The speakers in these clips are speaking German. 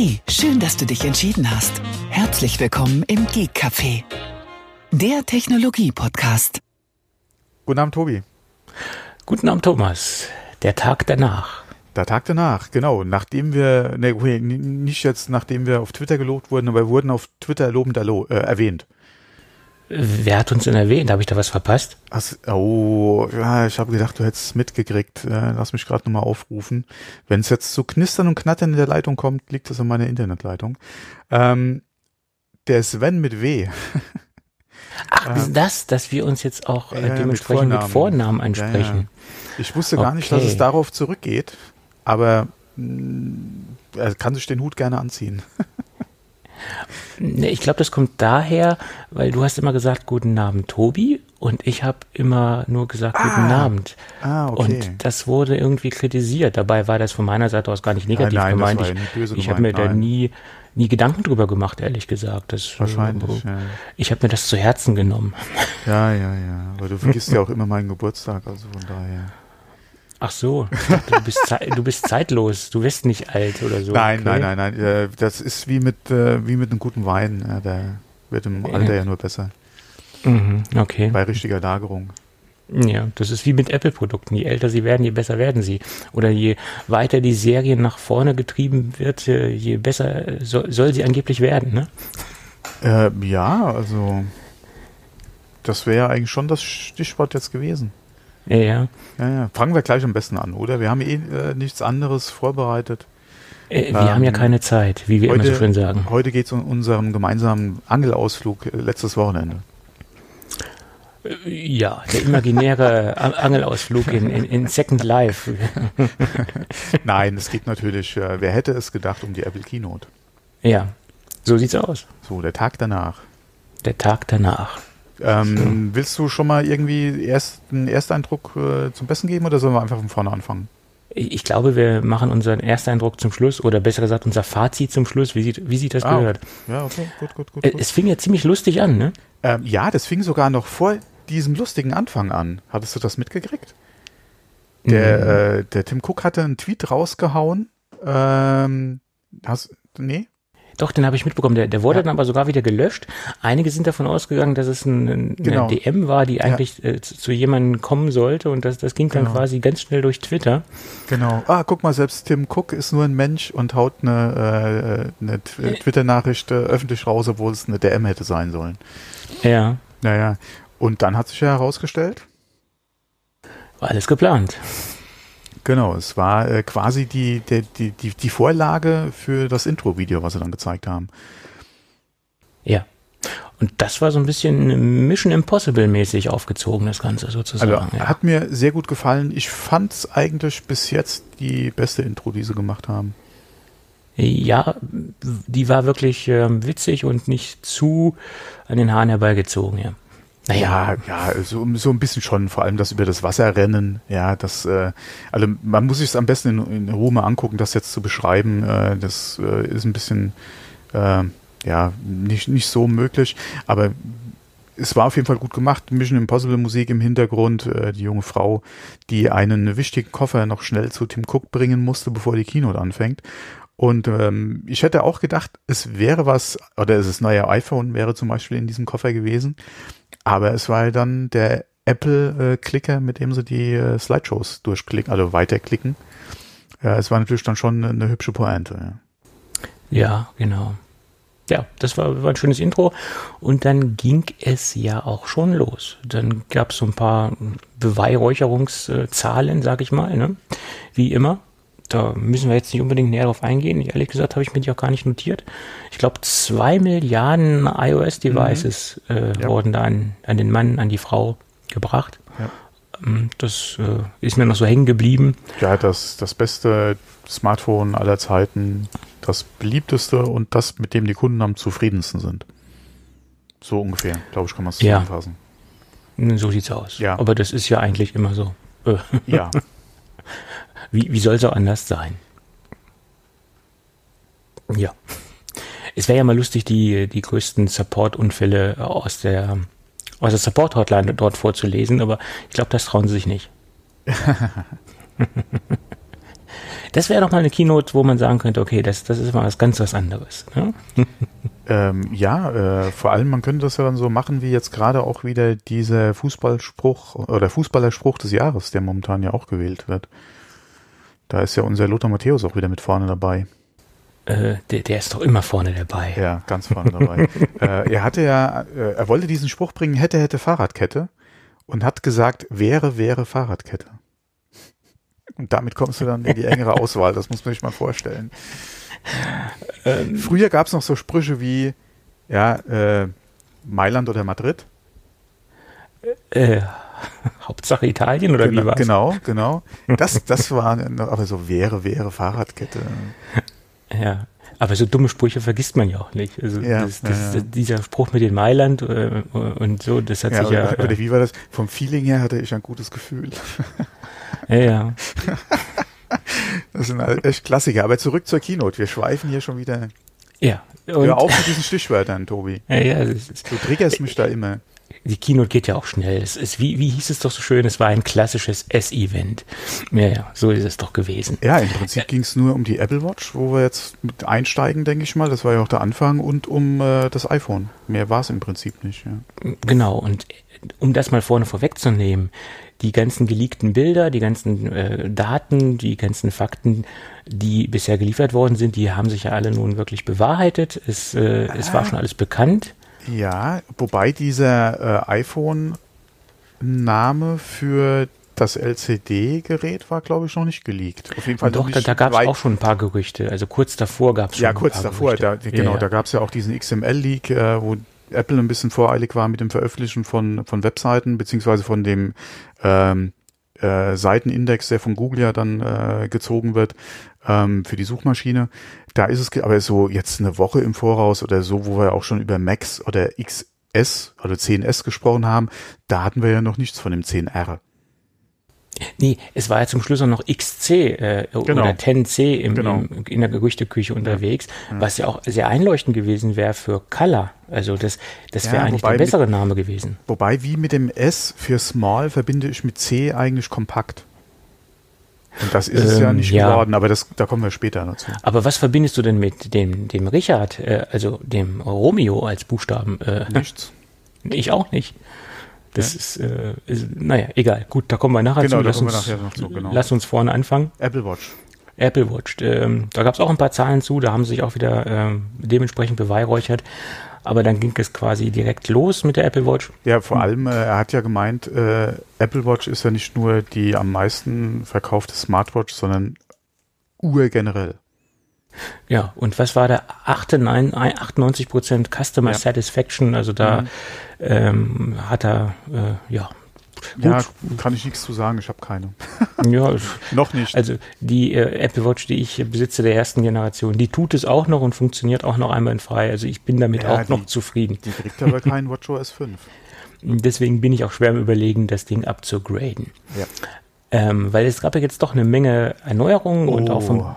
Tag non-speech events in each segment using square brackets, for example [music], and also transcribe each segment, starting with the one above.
Hey, schön, dass du dich entschieden hast. Herzlich willkommen im Geek Café, der Technologie-Podcast. Guten Abend, Tobi. Guten Abend, Thomas. Der Tag danach. Der Tag danach, genau. Nachdem wir, ne, okay, nicht jetzt nachdem wir auf Twitter gelobt wurden, aber wir wurden auf Twitter lobend erlo äh, erwähnt. Wer hat uns denn erwähnt? Habe ich da was verpasst? Hast, oh, ja, ich habe gedacht, du hättest es mitgekriegt. Äh, lass mich gerade nochmal aufrufen. Wenn es jetzt zu knistern und knattern in der Leitung kommt, liegt das an meiner Internetleitung. Ähm, der Sven mit W. [laughs] Ach, ist das, dass wir uns jetzt auch äh, dementsprechend mit Vornamen, mit Vornamen ansprechen? Ja. Ich wusste gar okay. nicht, dass es darauf zurückgeht, aber er kann sich den Hut gerne anziehen. [laughs] Ich glaube, das kommt daher, weil du hast immer gesagt, guten Abend, Tobi, und ich habe immer nur gesagt, ah, guten Abend. Ah, okay. Und das wurde irgendwie kritisiert. Dabei war das von meiner Seite aus gar nicht negativ ja, nein, gemeint. Ich, ich habe mir nein. da nie, nie Gedanken drüber gemacht, ehrlich gesagt. Das, Wahrscheinlich. Äh, ja. Ich habe mir das zu Herzen genommen. Ja, ja, ja. Aber du vergisst ja auch immer meinen Geburtstag, also von daher. Ach so, du, bist du bist zeitlos, du wirst nicht alt oder so. Nein, okay. nein, nein, nein. Äh, das ist wie mit, äh, wie mit einem guten Wein. Der wird im Alter ja nur besser. Mhm, okay. Bei richtiger Lagerung. Ja, das ist wie mit Apple-Produkten. Je älter sie werden, je besser werden sie. Oder je weiter die Serie nach vorne getrieben wird, äh, je besser soll, soll sie angeblich werden, ne? Äh, ja, also das wäre eigentlich schon das Stichwort jetzt gewesen. Ja, ja. Ja, ja. Fangen wir gleich am besten an, oder? Wir haben eh äh, nichts anderes vorbereitet. Äh, wir ähm, haben ja keine Zeit, wie wir heute, immer so schön sagen. Heute geht es um unseren gemeinsamen Angelausflug äh, letztes Wochenende. Äh, ja, der imaginäre Angelausflug in, in, in, Second Life. [laughs] Nein, es geht natürlich, äh, wer hätte es gedacht, um die Apple Keynote. Ja, so sieht's aus. So, der Tag danach. Der Tag danach. Ähm, willst du schon mal irgendwie erst einen Ersteindruck äh, zum Besten geben oder sollen wir einfach von vorne anfangen? Ich glaube, wir machen unseren Ersteindruck zum Schluss oder besser gesagt unser Fazit zum Schluss, wie sieht, wie sieht das ah, gehört. Ja, okay, gut, gut, gut, gut. Es fing ja ziemlich lustig an, ne? Ähm, ja, das fing sogar noch vor diesem lustigen Anfang an. Hattest du das mitgekriegt? Der, mhm. äh, der Tim Cook hatte einen Tweet rausgehauen. Ähm, hast, nee? Doch, den habe ich mitbekommen. Der, der wurde ja. dann aber sogar wieder gelöscht. Einige sind davon ausgegangen, dass es ein, eine genau. DM war, die eigentlich ja. äh, zu, zu, jemandem kommen sollte und das, das ging dann genau. quasi ganz schnell durch Twitter. Genau. Ah, guck mal, selbst Tim Cook ist nur ein Mensch und haut eine, äh, eine äh. Twitter-Nachricht äh, öffentlich raus, obwohl es eine DM hätte sein sollen. Ja. Naja. Und dann hat sich ja herausgestellt. War alles geplant. Genau, es war äh, quasi die, die, die, die Vorlage für das Intro-Video, was sie dann gezeigt haben. Ja. Und das war so ein bisschen Mission Impossible mäßig aufgezogen, das Ganze sozusagen. Also, ja. Hat mir sehr gut gefallen. Ich fand es eigentlich bis jetzt die beste Intro, die sie gemacht haben. Ja, die war wirklich äh, witzig und nicht zu an den Haaren herbeigezogen, ja. Naja, ja, so, so ein bisschen schon, vor allem das über das Wasserrennen, ja, das, äh, also man muss sich es am besten in, in Ruhe mal angucken, das jetzt zu beschreiben, äh, das äh, ist ein bisschen, äh, ja, nicht, nicht so möglich, aber es war auf jeden Fall gut gemacht, Mission Impossible Musik im Hintergrund, äh, die junge Frau, die einen wichtigen Koffer noch schnell zu Tim Cook bringen musste, bevor die Keynote anfängt. Und ähm, ich hätte auch gedacht, es wäre was, oder es ist neue iPhone wäre zum Beispiel in diesem Koffer gewesen. Aber es war dann der Apple-Clicker, mit dem sie die äh, Slideshows durchklicken, also weiterklicken. Es war natürlich dann schon eine hübsche Pointe. Ja, ja genau. Ja, das war, war ein schönes Intro. Und dann ging es ja auch schon los. Dann gab es so ein paar Beweihräucherungszahlen, sag ich mal, ne? wie immer da müssen wir jetzt nicht unbedingt näher drauf eingehen. Ehrlich gesagt habe ich mir die auch gar nicht notiert. Ich glaube, zwei Milliarden iOS-Devices mhm. äh, ja. wurden da an, an, den Mann, an die Frau gebracht. Ja. Ähm, das äh, ist mir noch so hängen geblieben. Ja, das, das beste Smartphone aller Zeiten, das beliebteste und das, mit dem die Kunden am zufriedensten sind. So ungefähr, glaube ich, kann man es zusammenfassen. Ja. So sieht's aus. Ja. Aber das ist ja eigentlich immer so. ja. [laughs] Wie, wie soll es auch anders sein? Ja. Es wäre ja mal lustig, die, die größten Support-Unfälle aus der, aus der Support-Hotline dort vorzulesen, aber ich glaube, das trauen sie sich nicht. [laughs] Das wäre doch mal eine Keynote, wo man sagen könnte, okay, das, das ist mal was ganz was anderes. Ne? [laughs] Ähm, ja, äh, vor allem man könnte das ja dann so machen, wie jetzt gerade auch wieder dieser Fußballspruch oder Fußballerspruch des Jahres, der momentan ja auch gewählt wird. Da ist ja unser Lothar Matthäus auch wieder mit vorne dabei. Äh, der, der ist doch immer vorne dabei. Ja, ganz vorne dabei. [laughs] äh, er hatte ja, äh, er wollte diesen Spruch bringen, hätte, hätte Fahrradkette und hat gesagt, wäre, wäre Fahrradkette. Und damit kommst du dann in die engere Auswahl, das muss man sich mal vorstellen. Ähm, Früher gab es noch so Sprüche wie, ja, äh, Mailand oder Madrid. Äh, [laughs] Hauptsache Italien oder genau, wie war's? Genau, genau. [laughs] Das, das war, aber so wäre, wäre Fahrradkette. Ja, aber so dumme Sprüche vergisst man ja auch nicht. Also Ja, das, das, ja, dieser Spruch mit den Mailand äh, und so, das hat Ja, sich ja, oder, oder wie war das? Vom Feeling her hatte ich ein gutes Gefühl. ja, ja. Das sind echt Klassiker. Aber zurück zur Keynote. Wir schweifen hier schon wieder. ja. Hör auf mit diesen Stichwörtern, Tobi. Ja, ja, Du triggerst mich da immer. Die Keynote geht ja auch schnell. Es ist, wie, wie hieß es doch so schön, es war ein klassisches S-Event. Ja, ja, so ist es doch gewesen. Ja, im Prinzip ging es nur um die Apple Watch, wo wir jetzt mit einsteigen, denke ich mal. Das war ja auch der Anfang. Und um äh, das iPhone. Mehr war es im Prinzip nicht. Ja. Genau, und um das mal vorne vorwegzunehmen, die ganzen geleakten Bilder, die ganzen äh, Daten, die ganzen Fakten, die bisher geliefert worden sind, die haben sich ja alle nun wirklich bewahrheitet. Es, äh, es war schon alles bekannt. Ja, wobei dieser äh, iPhone-Name für das LCD-Gerät war, glaube ich, noch nicht geleakt. Auf jeden Fall doch, da, da gab es auch schon ein paar Gerüchte. Also kurz davor gab es schon Ja, kurz davor, da, genau, Ja, ja. da gab es ja auch diesen XML-Leak, äh, wo Apple ein bisschen voreilig war mit dem Veröffentlichen von, von Webseiten, beziehungsweise von dem ähm, äh, Seitenindex, der von Google ja dann äh, gezogen wird ähm, für die Suchmaschine. Da ist es aber so jetzt eine Woche im Voraus oder so, wo wir auch schon über Max oder XS oder 10S gesprochen haben, da hatten wir ja noch nichts von dem 10R. Nee, es war ja zum Schluss auch noch XC äh, Genau. oder 10C im, Genau. im, in der Gerüchteküche unterwegs, was ja auch sehr einleuchtend gewesen wäre für Color. Also das, das wäre Ja, eigentlich der bessere Name gewesen. Wobei, wie mit dem S für Small verbinde ich mit C eigentlich kompakt. Und das ist es ja Ähm, nicht ja. geworden, aber das, da kommen wir später dazu. Aber was verbindest du denn mit dem, dem Richard, äh, also dem Romeo als Buchstaben? Äh, Nichts. [laughs] ich auch nicht. Das ist, äh, ist, naja, egal. Gut, da kommen wir nachher Genau, zu. da Lass kommen wir uns, nachher noch zu, genau. lass uns vorne anfangen. Apple Watch. Apple Watch. Ähm, da gab es auch ein paar Zahlen zu, da haben sie sich auch wieder ähm, dementsprechend beweihräuchert. Aber dann ging es quasi direkt los mit der Apple Watch. Ja, vor allem, äh, er hat ja gemeint, äh, Apple Watch ist ja nicht nur die am meisten verkaufte Smartwatch, sondern Uhr generell. Ja, und was war der 98 Prozent Customer Ja. Satisfaction? Also da ähm, hat er, äh, ja, gut. Ja, kann ich nichts zu sagen, ich habe keine. [laughs] ja, Noch nicht. also die äh, Apple Watch, die ich besitze der ersten Generation, die tut es auch noch und funktioniert auch noch einmal frei. Also ich bin damit Ja, auch die- noch zufrieden. die kriegt aber [laughs] keinen WatchOS 5. Deswegen bin ich auch schwer im Überlegen, das Ding abzugraden. Ja. Ähm, weil es gab ja jetzt doch eine Menge Erneuerungen und auch vom Oh.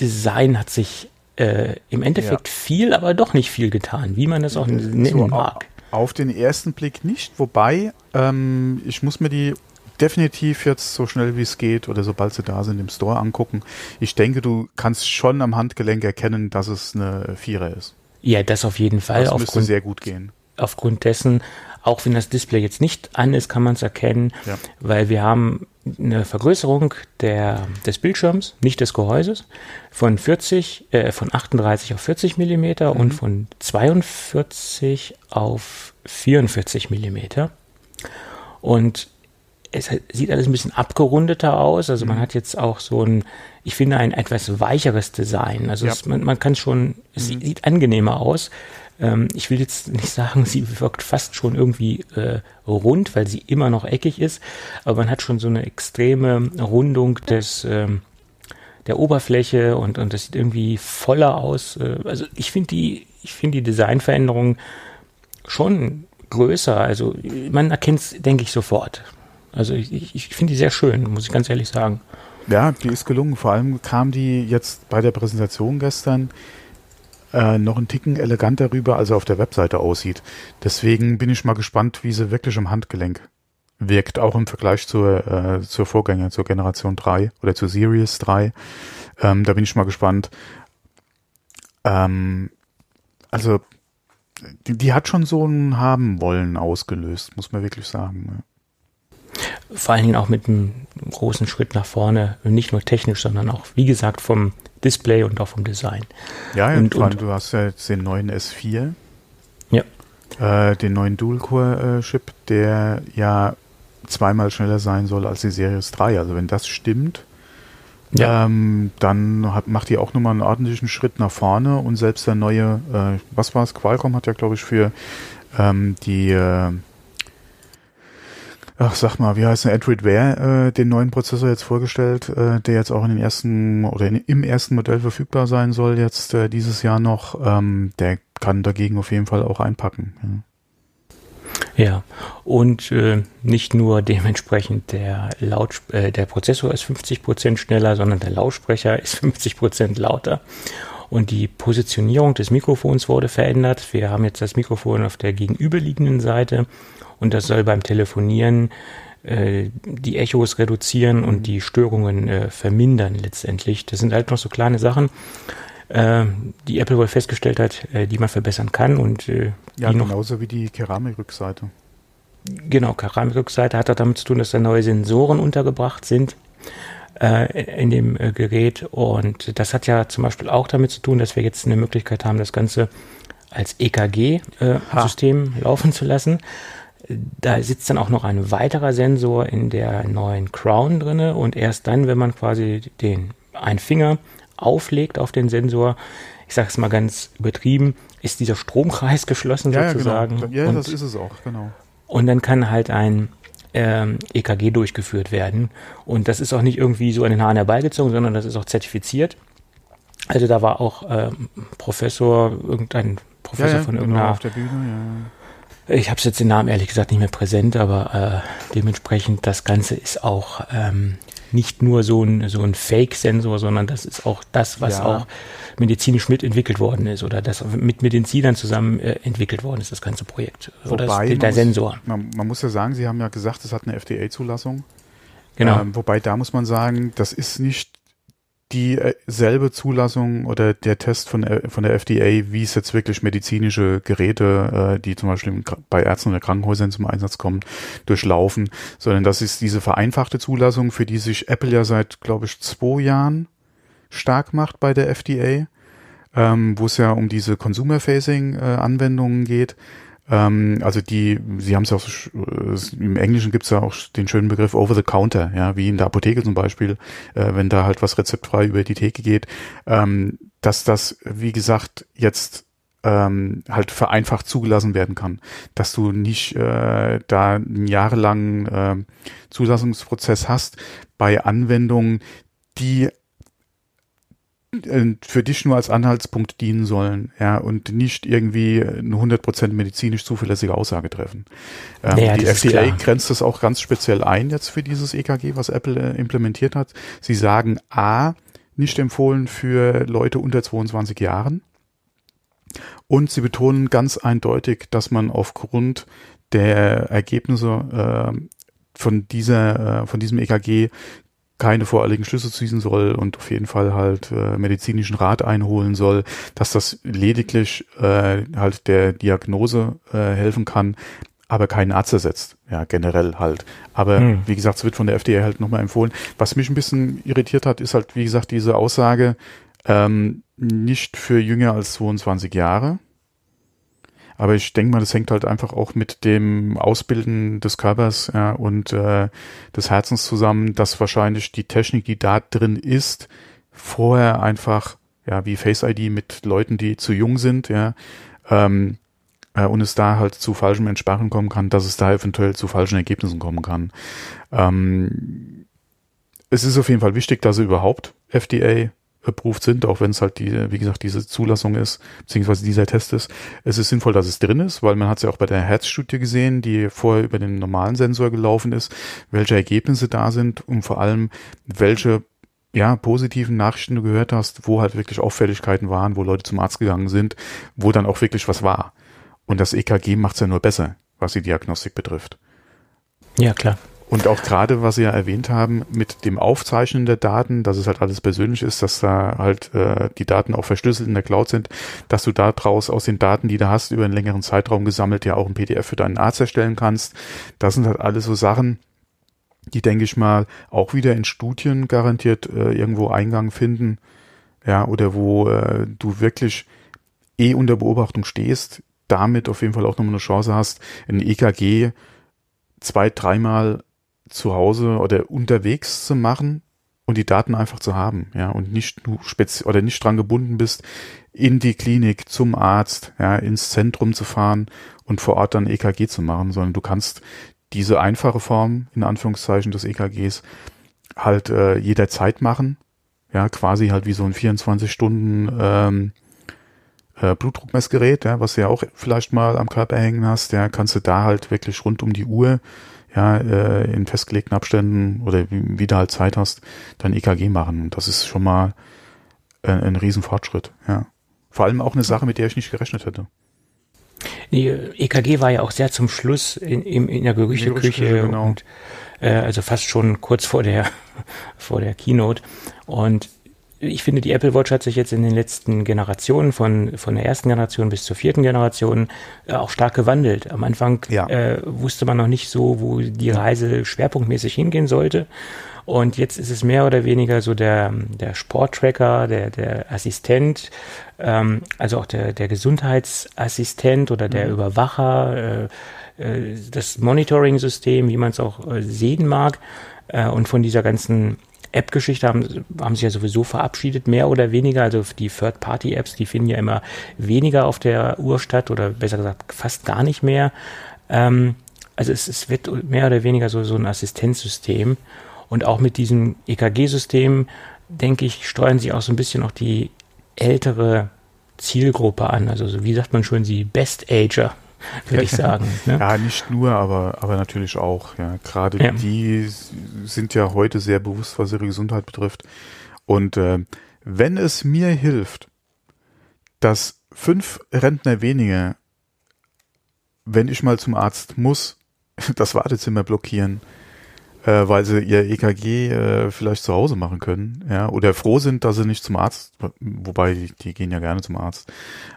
Design hat sich äh, im Endeffekt viel, aber doch nicht viel getan, wie man das auch nennen So, mag. Auf den ersten Blick nicht, wobei ähm, ich muss mir die definitiv jetzt so schnell wie es geht oder sobald sie da sind im Store angucken. Ich denke, du kannst schon am Handgelenk erkennen, dass es eine Vierer ist. Ja, das auf jeden Fall. Das müsste Aufgrund, sehr gut gehen. aufgrund dessen, auch wenn das Display jetzt nicht an ist, kann man es erkennen, Ja. weil wir haben eine Vergrößerung der, des Bildschirms, nicht des Gehäuses, von 40, äh, von 38 auf 40 Millimeter und von 42 auf 44 Millimeter. Und es sieht alles ein bisschen abgerundeter aus. Also man hat jetzt auch so ein, ich finde, ein etwas weicheres Design. Also Ja. es, man, man kann schon, es sieht, sieht angenehmer aus. Ähm, ich will jetzt nicht sagen, sie wirkt fast schon irgendwie äh, rund, weil sie immer noch eckig ist. Aber man hat schon so eine extreme Rundung des, ähm, der Oberfläche und, und das sieht irgendwie voller aus. Äh, Also ich finde die, ich die Designveränderung schon größer. Also man erkennt es, denke ich, sofort. Also ich, ich finde die sehr schön, muss ich ganz ehrlich sagen. Ja, die ist gelungen. Vor allem kam die jetzt bei der Präsentation gestern äh, noch einen Ticken eleganter rüber, als er auf der Webseite aussieht. Deswegen bin ich mal gespannt, wie sie wirklich im Handgelenk wirkt, auch im Vergleich zur, äh, zur Vorgänger, zur Generation 3 oder zur Series 3. Ähm, da bin ich mal gespannt. Ähm, also die, die, hat schon so ein haben wollen ausgelöst, muss man wirklich sagen. Vor allen Dingen auch mit einem großen Schritt nach vorne, nicht nur technisch, sondern auch, wie gesagt, vom Display und auch vom Design. Ja, und, und, du hast ja jetzt den neuen S4. Ja. Äh, den neuen Dual-Core-Chip, der ja zweimal schneller sein soll als die Series 3. Also wenn das stimmt, ja. Ähm, dann hat, macht die auch nochmal einen ordentlichen Schritt nach vorne und selbst der neue, äh, was war es, Qualcomm hat ja, glaube ich, für ähm, die, äh, ach sag mal, wie heißt der, Android Wear, äh, den neuen Prozessor jetzt vorgestellt, äh, der jetzt auch in den ersten oder in, im ersten Modell verfügbar sein soll, jetzt äh, dieses Jahr noch. Ähm, der kann dagegen auf jeden Fall auch einpacken. Ja. Ja, und äh, nicht nur dementsprechend der, Laut, äh, der Prozessor ist 50 Prozent schneller, sondern der Lautsprecher [laughs] ist 50 Prozent lauter. Und die Positionierung des Mikrofons wurde verändert. Wir haben jetzt das Mikrofon auf der gegenüberliegenden Seite und das soll beim Telefonieren äh, die Echos reduzieren und die Störungen äh, vermindern letztendlich. Das sind halt noch so kleine Sachen äh, die Apple wohl festgestellt hat, äh, die man verbessern kann und äh, ja, genauso wie die Keramikrückseite. Genau, Keramikrückseite hat auch damit zu tun, dass da neue Sensoren untergebracht sind äh, in dem Gerät und das hat ja zum Beispiel auch damit zu tun, dass wir jetzt eine Möglichkeit haben, das Ganze als EKG-System äh, laufen zu lassen. Da sitzt dann auch noch ein weiterer Sensor in der neuen Crown drinne und erst dann, wenn man quasi den einen Finger auflegt auf den Sensor, ich sage es mal ganz übertrieben, ist dieser Stromkreis [laughs] geschlossen ja, sozusagen. Ja, genau. ja das ist es auch, genau. Und dann kann halt ein ähm, EKG durchgeführt werden. Und das ist auch nicht irgendwie so an den Haaren herbeigezogen, sondern das ist auch zertifiziert. Also da war auch ähm, Professor, irgendein Professor ja, ja, von genau, irgendeiner. Genau, auf der Bühne, ja. Ich habe jetzt den Namen ehrlich gesagt nicht mehr präsent, aber äh, dementsprechend das Ganze ist auch ähm, nicht nur so ein, so ein Fake-Sensor, sondern das ist auch das, was ja. auch medizinisch mitentwickelt worden ist oder das mit Medizinern zusammen äh, entwickelt worden ist, das ganze Projekt. Wobei, oder das, der muss, Sensor. Man, man, muss ja sagen, Sie haben ja gesagt, es hat eine FDA-Zulassung. Genau. Ähm, wobei da muss man sagen, das ist nicht dieselbe Zulassung oder der Test von, von der FDA, wie es jetzt wirklich medizinische Geräte, äh, die zum Beispiel bei Ärzten oder Krankenhäusern zum Einsatz kommen, durchlaufen, sondern das ist diese vereinfachte Zulassung, für die sich Apple ja seit, glaube ich, zwei Jahren stark macht bei der FDA, ähm, wo es ja um diese Consumer-Facing-Anwendungen äh, geht. Ähm, also die, Sie haben es ja auch, äh, im Englischen gibt es ja auch den schönen Begriff over the counter, ja, wie in der Apotheke zum Beispiel, äh, wenn da halt was rezeptfrei über die Theke geht, ähm, dass das, wie gesagt, jetzt ähm, halt vereinfacht zugelassen werden kann, dass du nicht äh, da einen jahrelangen äh, Zulassungsprozess hast bei Anwendungen, die für dich nur als Anhaltspunkt dienen sollen, ja, und nicht irgendwie eine 100% medizinisch zuverlässige Aussage treffen. Ähm, ja, die FDA grenzt das auch ganz speziell ein jetzt für dieses EKG, was Apple äh, implementiert hat. Sie sagen A, nicht empfohlen für Leute unter 22 Jahren. Und sie betonen ganz eindeutig, dass man aufgrund der Ergebnisse äh, von dieser, äh, von diesem EKG keine voreiligen Schlüsse ziehen soll und auf jeden Fall halt äh, medizinischen Rat einholen soll, dass das lediglich äh, halt der Diagnose äh, helfen kann, aber keinen Arzt ersetzt. Ja, generell halt. Aber hm. wie gesagt, es wird von der FDA halt nochmal empfohlen. Was mich ein bisschen irritiert hat, ist halt, wie gesagt, diese Aussage, ähm, nicht für jünger als 22 Jahre. Aber ich denke mal, das hängt halt einfach auch mit dem Ausbilden des Körpers ja, und äh, des Herzens zusammen, dass wahrscheinlich die Technik, die da drin ist, vorher einfach, ja, wie Face ID mit Leuten, die zu jung sind, ja, ähm, äh, und es da halt zu falschem Entsperren kommen kann, dass es da eventuell zu falschen Ergebnissen kommen kann. Ähm, es ist auf jeden Fall wichtig, dass er überhaupt FDA approved sind, auch wenn es halt die, wie gesagt, diese Zulassung ist, beziehungsweise dieser Test ist. Es ist sinnvoll, dass es drin ist, weil man hat es ja auch bei der Herzstudie gesehen, die vorher über den normalen Sensor gelaufen ist, welche Ergebnisse da sind und vor allem welche ja, positiven Nachrichten du gehört hast, wo halt wirklich Auffälligkeiten waren, wo Leute zum Arzt gegangen sind, wo dann auch wirklich was war. Und das EKG macht es ja nur besser, was die Diagnostik betrifft. Ja, klar. Und auch gerade, was Sie ja erwähnt haben, mit dem Aufzeichnen der Daten, dass es halt alles persönlich ist, dass da halt äh, die Daten auch verschlüsselt in der Cloud sind, dass du da draus aus den Daten, die du hast, über einen längeren Zeitraum gesammelt, ja auch ein PDF für deinen Arzt erstellen kannst. Das sind halt alles so Sachen, die, denke ich mal, auch wieder in Studien garantiert äh, irgendwo Eingang finden. Ja, oder wo äh, du wirklich eh unter Beobachtung stehst, damit auf jeden Fall auch nochmal eine Chance hast, ein EKG zwei, dreimal zu Hause oder unterwegs zu machen und die Daten einfach zu haben, ja, und nicht du spezi oder nicht dran gebunden bist, in die Klinik zum Arzt, ja, ins Zentrum zu fahren und vor Ort dann EKG zu machen, sondern du kannst diese einfache Form, in Anführungszeichen, des EKGs halt äh, jederzeit machen, ja, quasi halt wie so ein 24 Stunden ähm, äh, Blutdruckmessgerät, ja, was du ja auch vielleicht mal am Körper hängen hast, ja, kannst du da halt wirklich rund um die Uhr, ja, äh, in festgelegten Abständen oder wie, wie du halt Zeit hast, dein EKG machen. Und das ist schon mal äh, ein Riesenfortschritt, ja. Vor allem auch eine Sache, mit der ich nicht gerechnet hätte. Die EKG war ja auch sehr zum Schluss in, in, in der Gerüchteküche genau. und äh, also fast schon kurz vor der [laughs] vor der Keynote und ich finde, die Apple Watch hat sich jetzt in den letzten Generationen, von, von der ersten Generation bis zur vierten Generation, äh, auch stark gewandelt. Am Anfang ja. äh, wusste man noch nicht so, wo die Reise schwerpunktmäßig hingehen sollte. Und jetzt ist es mehr oder weniger so der, der Sporttracker, der, der Assistent, ähm, also auch der, der Gesundheitsassistent oder der mhm. Überwacher, äh, äh, das Monitoring-System, wie man es auch äh, sehen mag. Äh, und von dieser ganzen App-Geschichte haben, haben sich ja sowieso verabschiedet, mehr oder weniger. Also die Third-Party-Apps, die finden ja immer weniger auf der Uhr statt oder besser gesagt fast gar nicht mehr. Ähm, also es, es wird mehr oder weniger so, so ein Assistenzsystem. Und auch mit diesem EKG-System, denke ich, steuern sie auch so ein bisschen auch die ältere Zielgruppe an. Also so, wie sagt man schon, die Best-Ager [laughs] würde ich sagen. Ne? Ja, nicht nur, aber, aber natürlich auch. Ja, gerade ja. die sind ja heute sehr bewusst, was ihre Gesundheit betrifft. Und äh, wenn es mir hilft, dass fünf Rentner weniger, wenn ich mal zum Arzt muss, [laughs] das Wartezimmer blockieren, äh, weil sie ihr EKG äh, vielleicht zu Hause machen können, ja, oder froh sind, dass sie nicht zum Arzt, wobei die, die gehen ja gerne zum Arzt,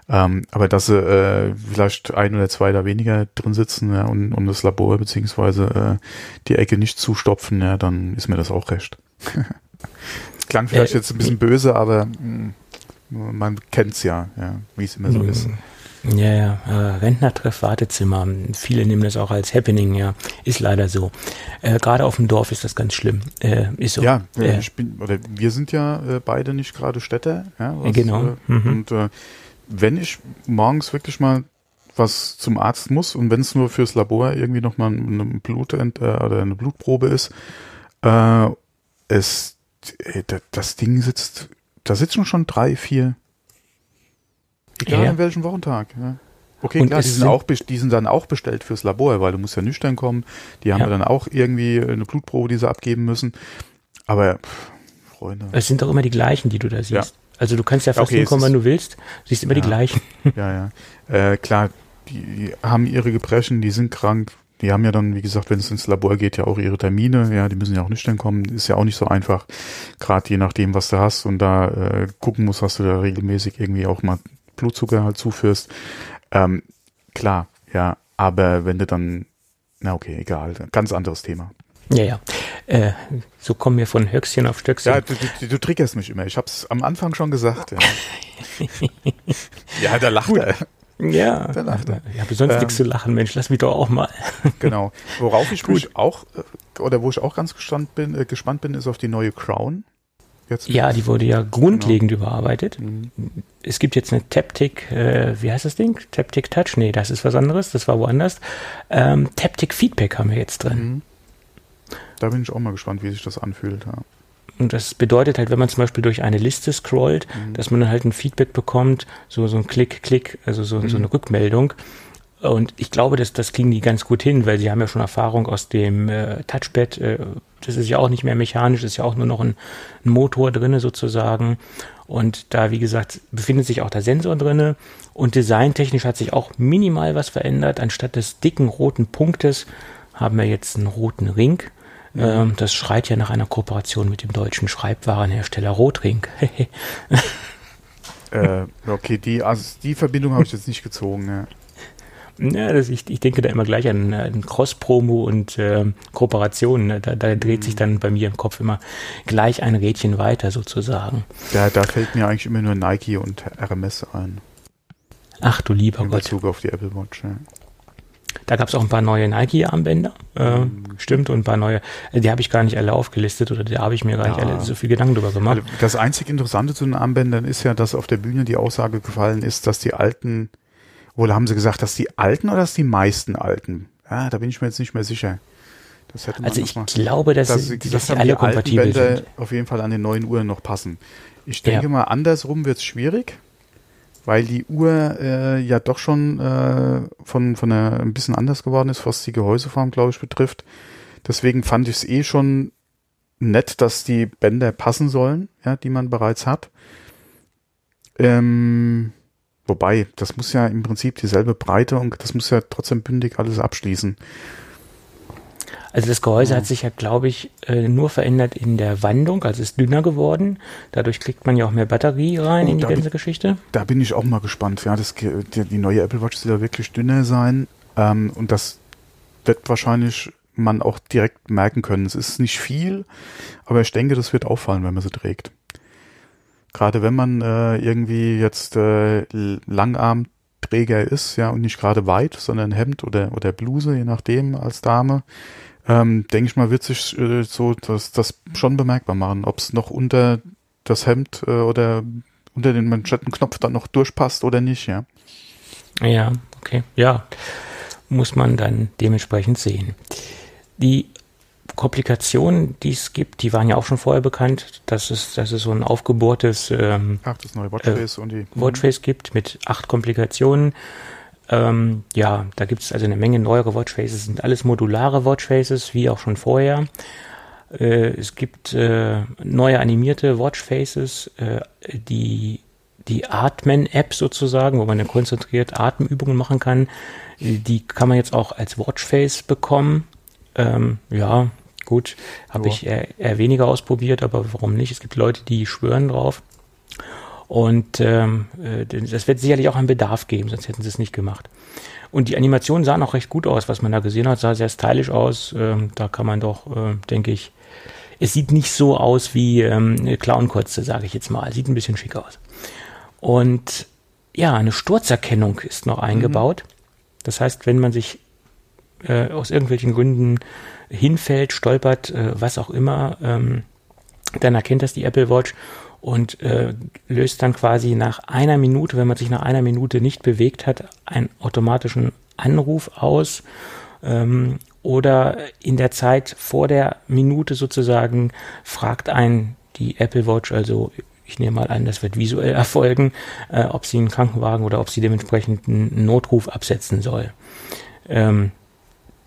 ähm, aber dass sie äh, vielleicht ein oder zwei da weniger drin sitzen ja, und, und das Labor beziehungsweise äh, die Ecke nicht zustopfen, ja, dann ist mir das auch recht. [laughs] Klang vielleicht äh, jetzt ein bisschen böse, aber mh, mm, man kennt's ja, ja wie es immer so mm. ist. Ja, ja, äh, Rentnertreff, Wartezimmer. Viele nehmen das auch als Happening, ja. Ist leider so. Äh, Gerade auf dem Dorf ist das ganz schlimm. Äh, ist so. Ja, äh, bin, wir sind ja äh, beide nicht gerade Städter. Ja, was, genau. Äh, mhm. Und äh, wenn ich morgens wirklich mal was zum Arzt muss und wenn es nur fürs Labor irgendwie nochmal ein Blut äh, oder eine Blutprobe ist, äh, es, äh, das Ding sitzt, da sitzen schon drei, vier Egal ja. an welchem Wochentag. Ja. Okay, und klar, die sind, auch, die sind dann auch bestellt fürs Labor, weil du musst ja nüchtern kommen. Die haben ja. dann auch irgendwie eine Blutprobe, die sie abgeben müssen. Aber, pff, Freunde. Es sind doch immer die gleichen, die du da siehst. Ja. Also du kannst ja fast okay, hinkommen, wann du willst. Du siehst immer die gleichen. [laughs] Ja, ja. Äh, klar, die, haben ihre Gebrechen, die sind krank. Die haben ja dann, wie gesagt, wenn es ins Labor geht, ja auch ihre Termine. Ja, die müssen ja auch nüchtern kommen. Ist ja auch nicht so einfach. Gerade je nachdem, was du hast und da äh, gucken musst, was du da regelmäßig irgendwie auch mal Blutzucker halt zuführst. Ähm, klar, ja, aber wenn du dann, na okay, egal, ganz anderes Thema. Ja, ja. Äh, so kommen wir von Höchstchen auf Stöckchen. Ja, du, du, du triggerst mich immer. Ich habe es am Anfang schon gesagt. Ja, [laughs] ja da lacht Gut. er. Ja, da lacht er. Ich habe sonst ähm, nichts zu lachen, Mensch, lass mich doch auch mal. [laughs] genau. Worauf ich mich auch, äh, oder wo ich auch ganz gespannt bin, äh, gespannt bin, ist auf die neue Crown. Jetzt ja, die wurde ja grundlegend genau. überarbeitet. Mhm. Es gibt jetzt eine Taptic, äh, wie heißt das Ding? Taptic Touch? Nee, das ist was anderes, das war woanders. Ähm, Taptic Feedback haben wir jetzt drin. Mhm. Da bin ich auch mal gespannt, wie sich das anfühlt. Ja. Und das bedeutet halt, wenn man zum Beispiel durch eine Liste scrollt, mhm. dass man dann halt ein Feedback bekommt, so, so ein Klick, Klick, also so, so mhm. eine Rückmeldung. Und ich glaube, dass das kriegen die ganz gut hin, weil sie haben ja schon Erfahrung aus dem äh, Touchpad. Äh, das ist ja auch nicht mehr mechanisch, ist ja auch nur noch ein, ein Motor drinne sozusagen. Und da, wie gesagt, befindet sich auch der Sensor drinne. Und designtechnisch hat sich auch minimal was verändert. Anstatt des dicken roten Punktes haben wir jetzt einen roten Ring. Ähm, das schreit ja nach einer Kooperation mit dem deutschen Schreibwarenhersteller Rotring. [laughs] äh, okay, die, also die Verbindung habe ich jetzt nicht gezogen. Ja. Ja, das, ich, ich denke da immer gleich an, an Cross-Promo und äh, Kooperationen. Ne? Da, da dreht mhm. sich dann bei mir im Kopf immer gleich ein Rädchen weiter sozusagen. Da, da fällt mir eigentlich immer nur Nike und RMS ein. Ach du lieber In Gott. Bezug auf die Apple Watch, ja. Da gab es auch ein paar neue Nike-Armbänder, äh, mhm. stimmt, und ein paar neue, die habe ich gar nicht alle aufgelistet oder da habe ich mir gar ja. nicht alle so viel Gedanken drüber gemacht. Also das einzig Interessante zu den Armbändern ist ja, dass auf der Bühne die Aussage gefallen ist, dass die alten, wohl haben sie gesagt, dass die alten oder dass die meisten alten? Ja, da bin ich mir jetzt nicht mehr sicher. also ich mal, glaube, dass, dass, sie, dass sie alle kompatibel sind. auf jeden Fall an den neuen Uhren noch passen. Ich denke ja. mal, andersrum wird es schwierig weil die Uhr äh, ja doch schon äh, von, von einer, ein bisschen anders geworden ist, was die Gehäuseform, glaube ich, betrifft. Deswegen fand ich es eh schon nett, dass die Bänder passen sollen, ja, die man bereits hat. Ähm, wobei, das muss ja im Prinzip dieselbe Breite und das muss ja trotzdem bündig alles abschließen. Also das Gehäuse ja. hat sich ja, glaube ich, äh, nur verändert in der Wandung, also ist dünner geworden. Dadurch kriegt man ja auch mehr Batterie rein oh, in die ganze bin, Geschichte. Da bin ich auch mal gespannt. Ja, das, die, die neue Apple Watch soll ja wirklich dünner sein. Ähm, und das wird wahrscheinlich man auch direkt merken können. Es ist nicht viel, aber ich denke, das wird auffallen, wenn man sie trägt. Gerade wenn man äh, irgendwie jetzt äh, Langarmträger ist, ja, und nicht gerade weit, sondern Hemd oder, oder Bluse, je nachdem, als Dame, ähm, denke ich mal, wird sich äh, so das, das schon bemerkbar machen, ob es noch unter das Hemd äh, oder unter den Manschettenknopf dann noch durchpasst oder nicht, ja. Ja, okay. Ja, muss man dann dementsprechend sehen. Die Komplikationen, die es gibt, die waren ja auch schon vorher bekannt, dass es, dass es so ein aufgebohrtes ähm, Ach, das neue Watchface, äh, und die, Watchface gibt mit acht Komplikationen. Ähm, ja, da gibt es also eine Menge neuere Watchfaces, sind alles modulare Watchfaces, wie auch schon vorher. Äh, es gibt äh, neue animierte Watchfaces, äh, die die Atmen-App sozusagen, wo man dann konzentriert Atemübungen machen kann. Die kann man jetzt auch als Watchface bekommen. Ähm, ja, gut, habe ich eher, eher weniger ausprobiert, aber warum nicht? Es gibt Leute, die schwören drauf. Und ähm, äh, das wird sicherlich auch einen Bedarf geben, sonst hätten sie es nicht gemacht. Und die Animationen sahen auch recht gut aus, was man da gesehen hat, sah sehr stylisch aus. Ähm, da kann man doch, äh, denke ich, es sieht nicht so aus wie ähm, Clownkotze, sage ich jetzt mal. Sieht ein bisschen schick aus. Und ja, eine Sturzerkennung ist noch eingebaut. Mhm. Das heißt, wenn man sich äh, aus irgendwelchen Gründen hinfällt, stolpert, äh, was auch immer, ähm, dann erkennt das die Apple Watch und äh, löst dann quasi nach einer Minute, wenn man sich nach einer Minute nicht bewegt hat, einen automatischen Anruf aus. Ähm, oder in der Zeit vor der Minute sozusagen fragt ein die Apple Watch, also ich nehme mal an, das wird visuell [laughs] erfolgen, äh, ob sie einen Krankenwagen oder ob sie dementsprechend einen Notruf absetzen soll. Ähm,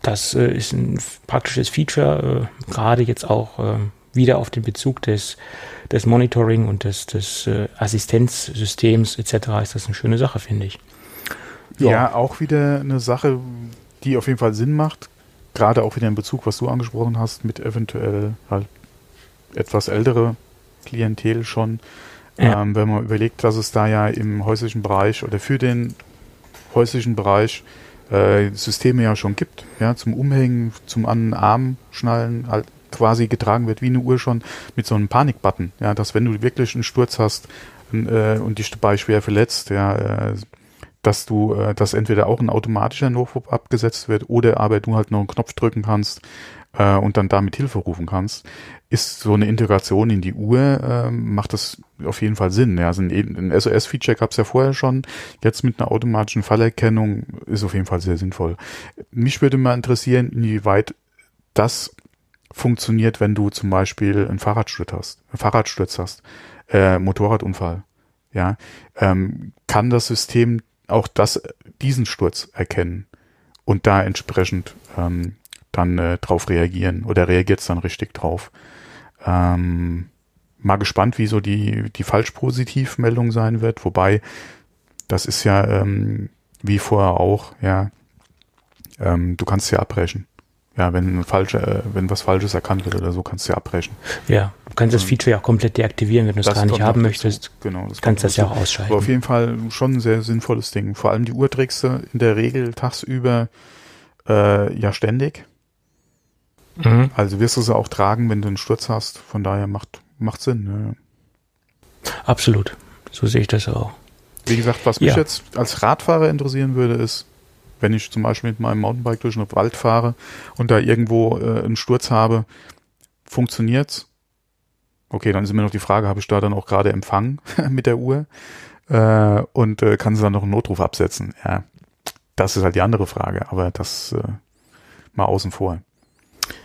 das äh, ist ein praktisches Feature, äh, gerade jetzt auch äh, wieder auf den Bezug des des Monitoring und des, des äh, Assistenzsystems etc. ist das eine schöne Sache, finde ich. Ja. ja, auch wieder eine Sache, die auf jeden Fall Sinn macht. Gerade auch wieder in Bezug, was du angesprochen hast, mit eventuell halt etwas ältere Klientel schon. Ja. Ähm, wenn man überlegt, dass es da ja im häuslichen Bereich oder für den häuslichen Bereich äh, Systeme ja schon gibt, ja, zum Umhängen, zum an Arm schnallen, halt quasi getragen wird, wie eine Uhr schon mit so einem Panikbutton. Ja, dass wenn du wirklich einen Sturz hast äh, und dich dabei schwer verletzt, ja, äh, dass du, äh, dass entweder auch ein automatischer Notruf abgesetzt wird oder aber du halt noch einen Knopf drücken kannst äh, und dann damit Hilfe rufen kannst, ist so eine Integration in die Uhr, äh, macht das auf jeden Fall Sinn. Ja, also ein, ein SOS-Feature gab es ja vorher schon, jetzt mit einer automatischen Fallerkennung ist auf jeden Fall sehr sinnvoll. Mich würde mal interessieren, inwieweit das funktioniert, wenn du zum Beispiel einen Fahrradsturz hast, einen Fahrradsturz hast, äh, Motorradunfall, ja, ähm, kann das System auch das, diesen Sturz erkennen und da entsprechend ähm, dann äh, drauf reagieren oder reagiert es dann richtig drauf. Ähm, mal gespannt, wie so die, die Falsch-Positiv-Meldung sein wird, wobei das ist ja ähm, wie vorher auch, ja, ähm, du kannst ja abbrechen. Ja, wenn, falsche, äh, wenn was Falsches erkannt wird oder so, kannst du ja abbrechen. Ja, du kannst das Feature ja auch komplett deaktivieren, wenn du es gar nicht haben möchtest. Genau, das kannst das ja auch ausschalten. Aber auf jeden Fall schon ein sehr sinnvolles Ding. Vor allem die Uhr trägst du in der Regel tagsüber äh, ja ständig. Mhm. Also wirst du sie auch tragen, wenn du einen Sturz hast. Von daher macht, macht Sinn. Ja. Absolut. So sehe ich das auch. Wie gesagt, was mich ja. jetzt als Radfahrer interessieren würde, ist, wenn ich zum Beispiel mit meinem Mountainbike durch einen Wald fahre und da irgendwo äh, einen Sturz habe, funktioniert's? Okay, dann ist immer noch die Frage, habe ich da dann auch gerade Empfang [laughs] mit der Uhr äh, und äh, kann sie dann noch einen Notruf absetzen? Ja, das ist halt die andere Frage, aber das äh, mal außen vor.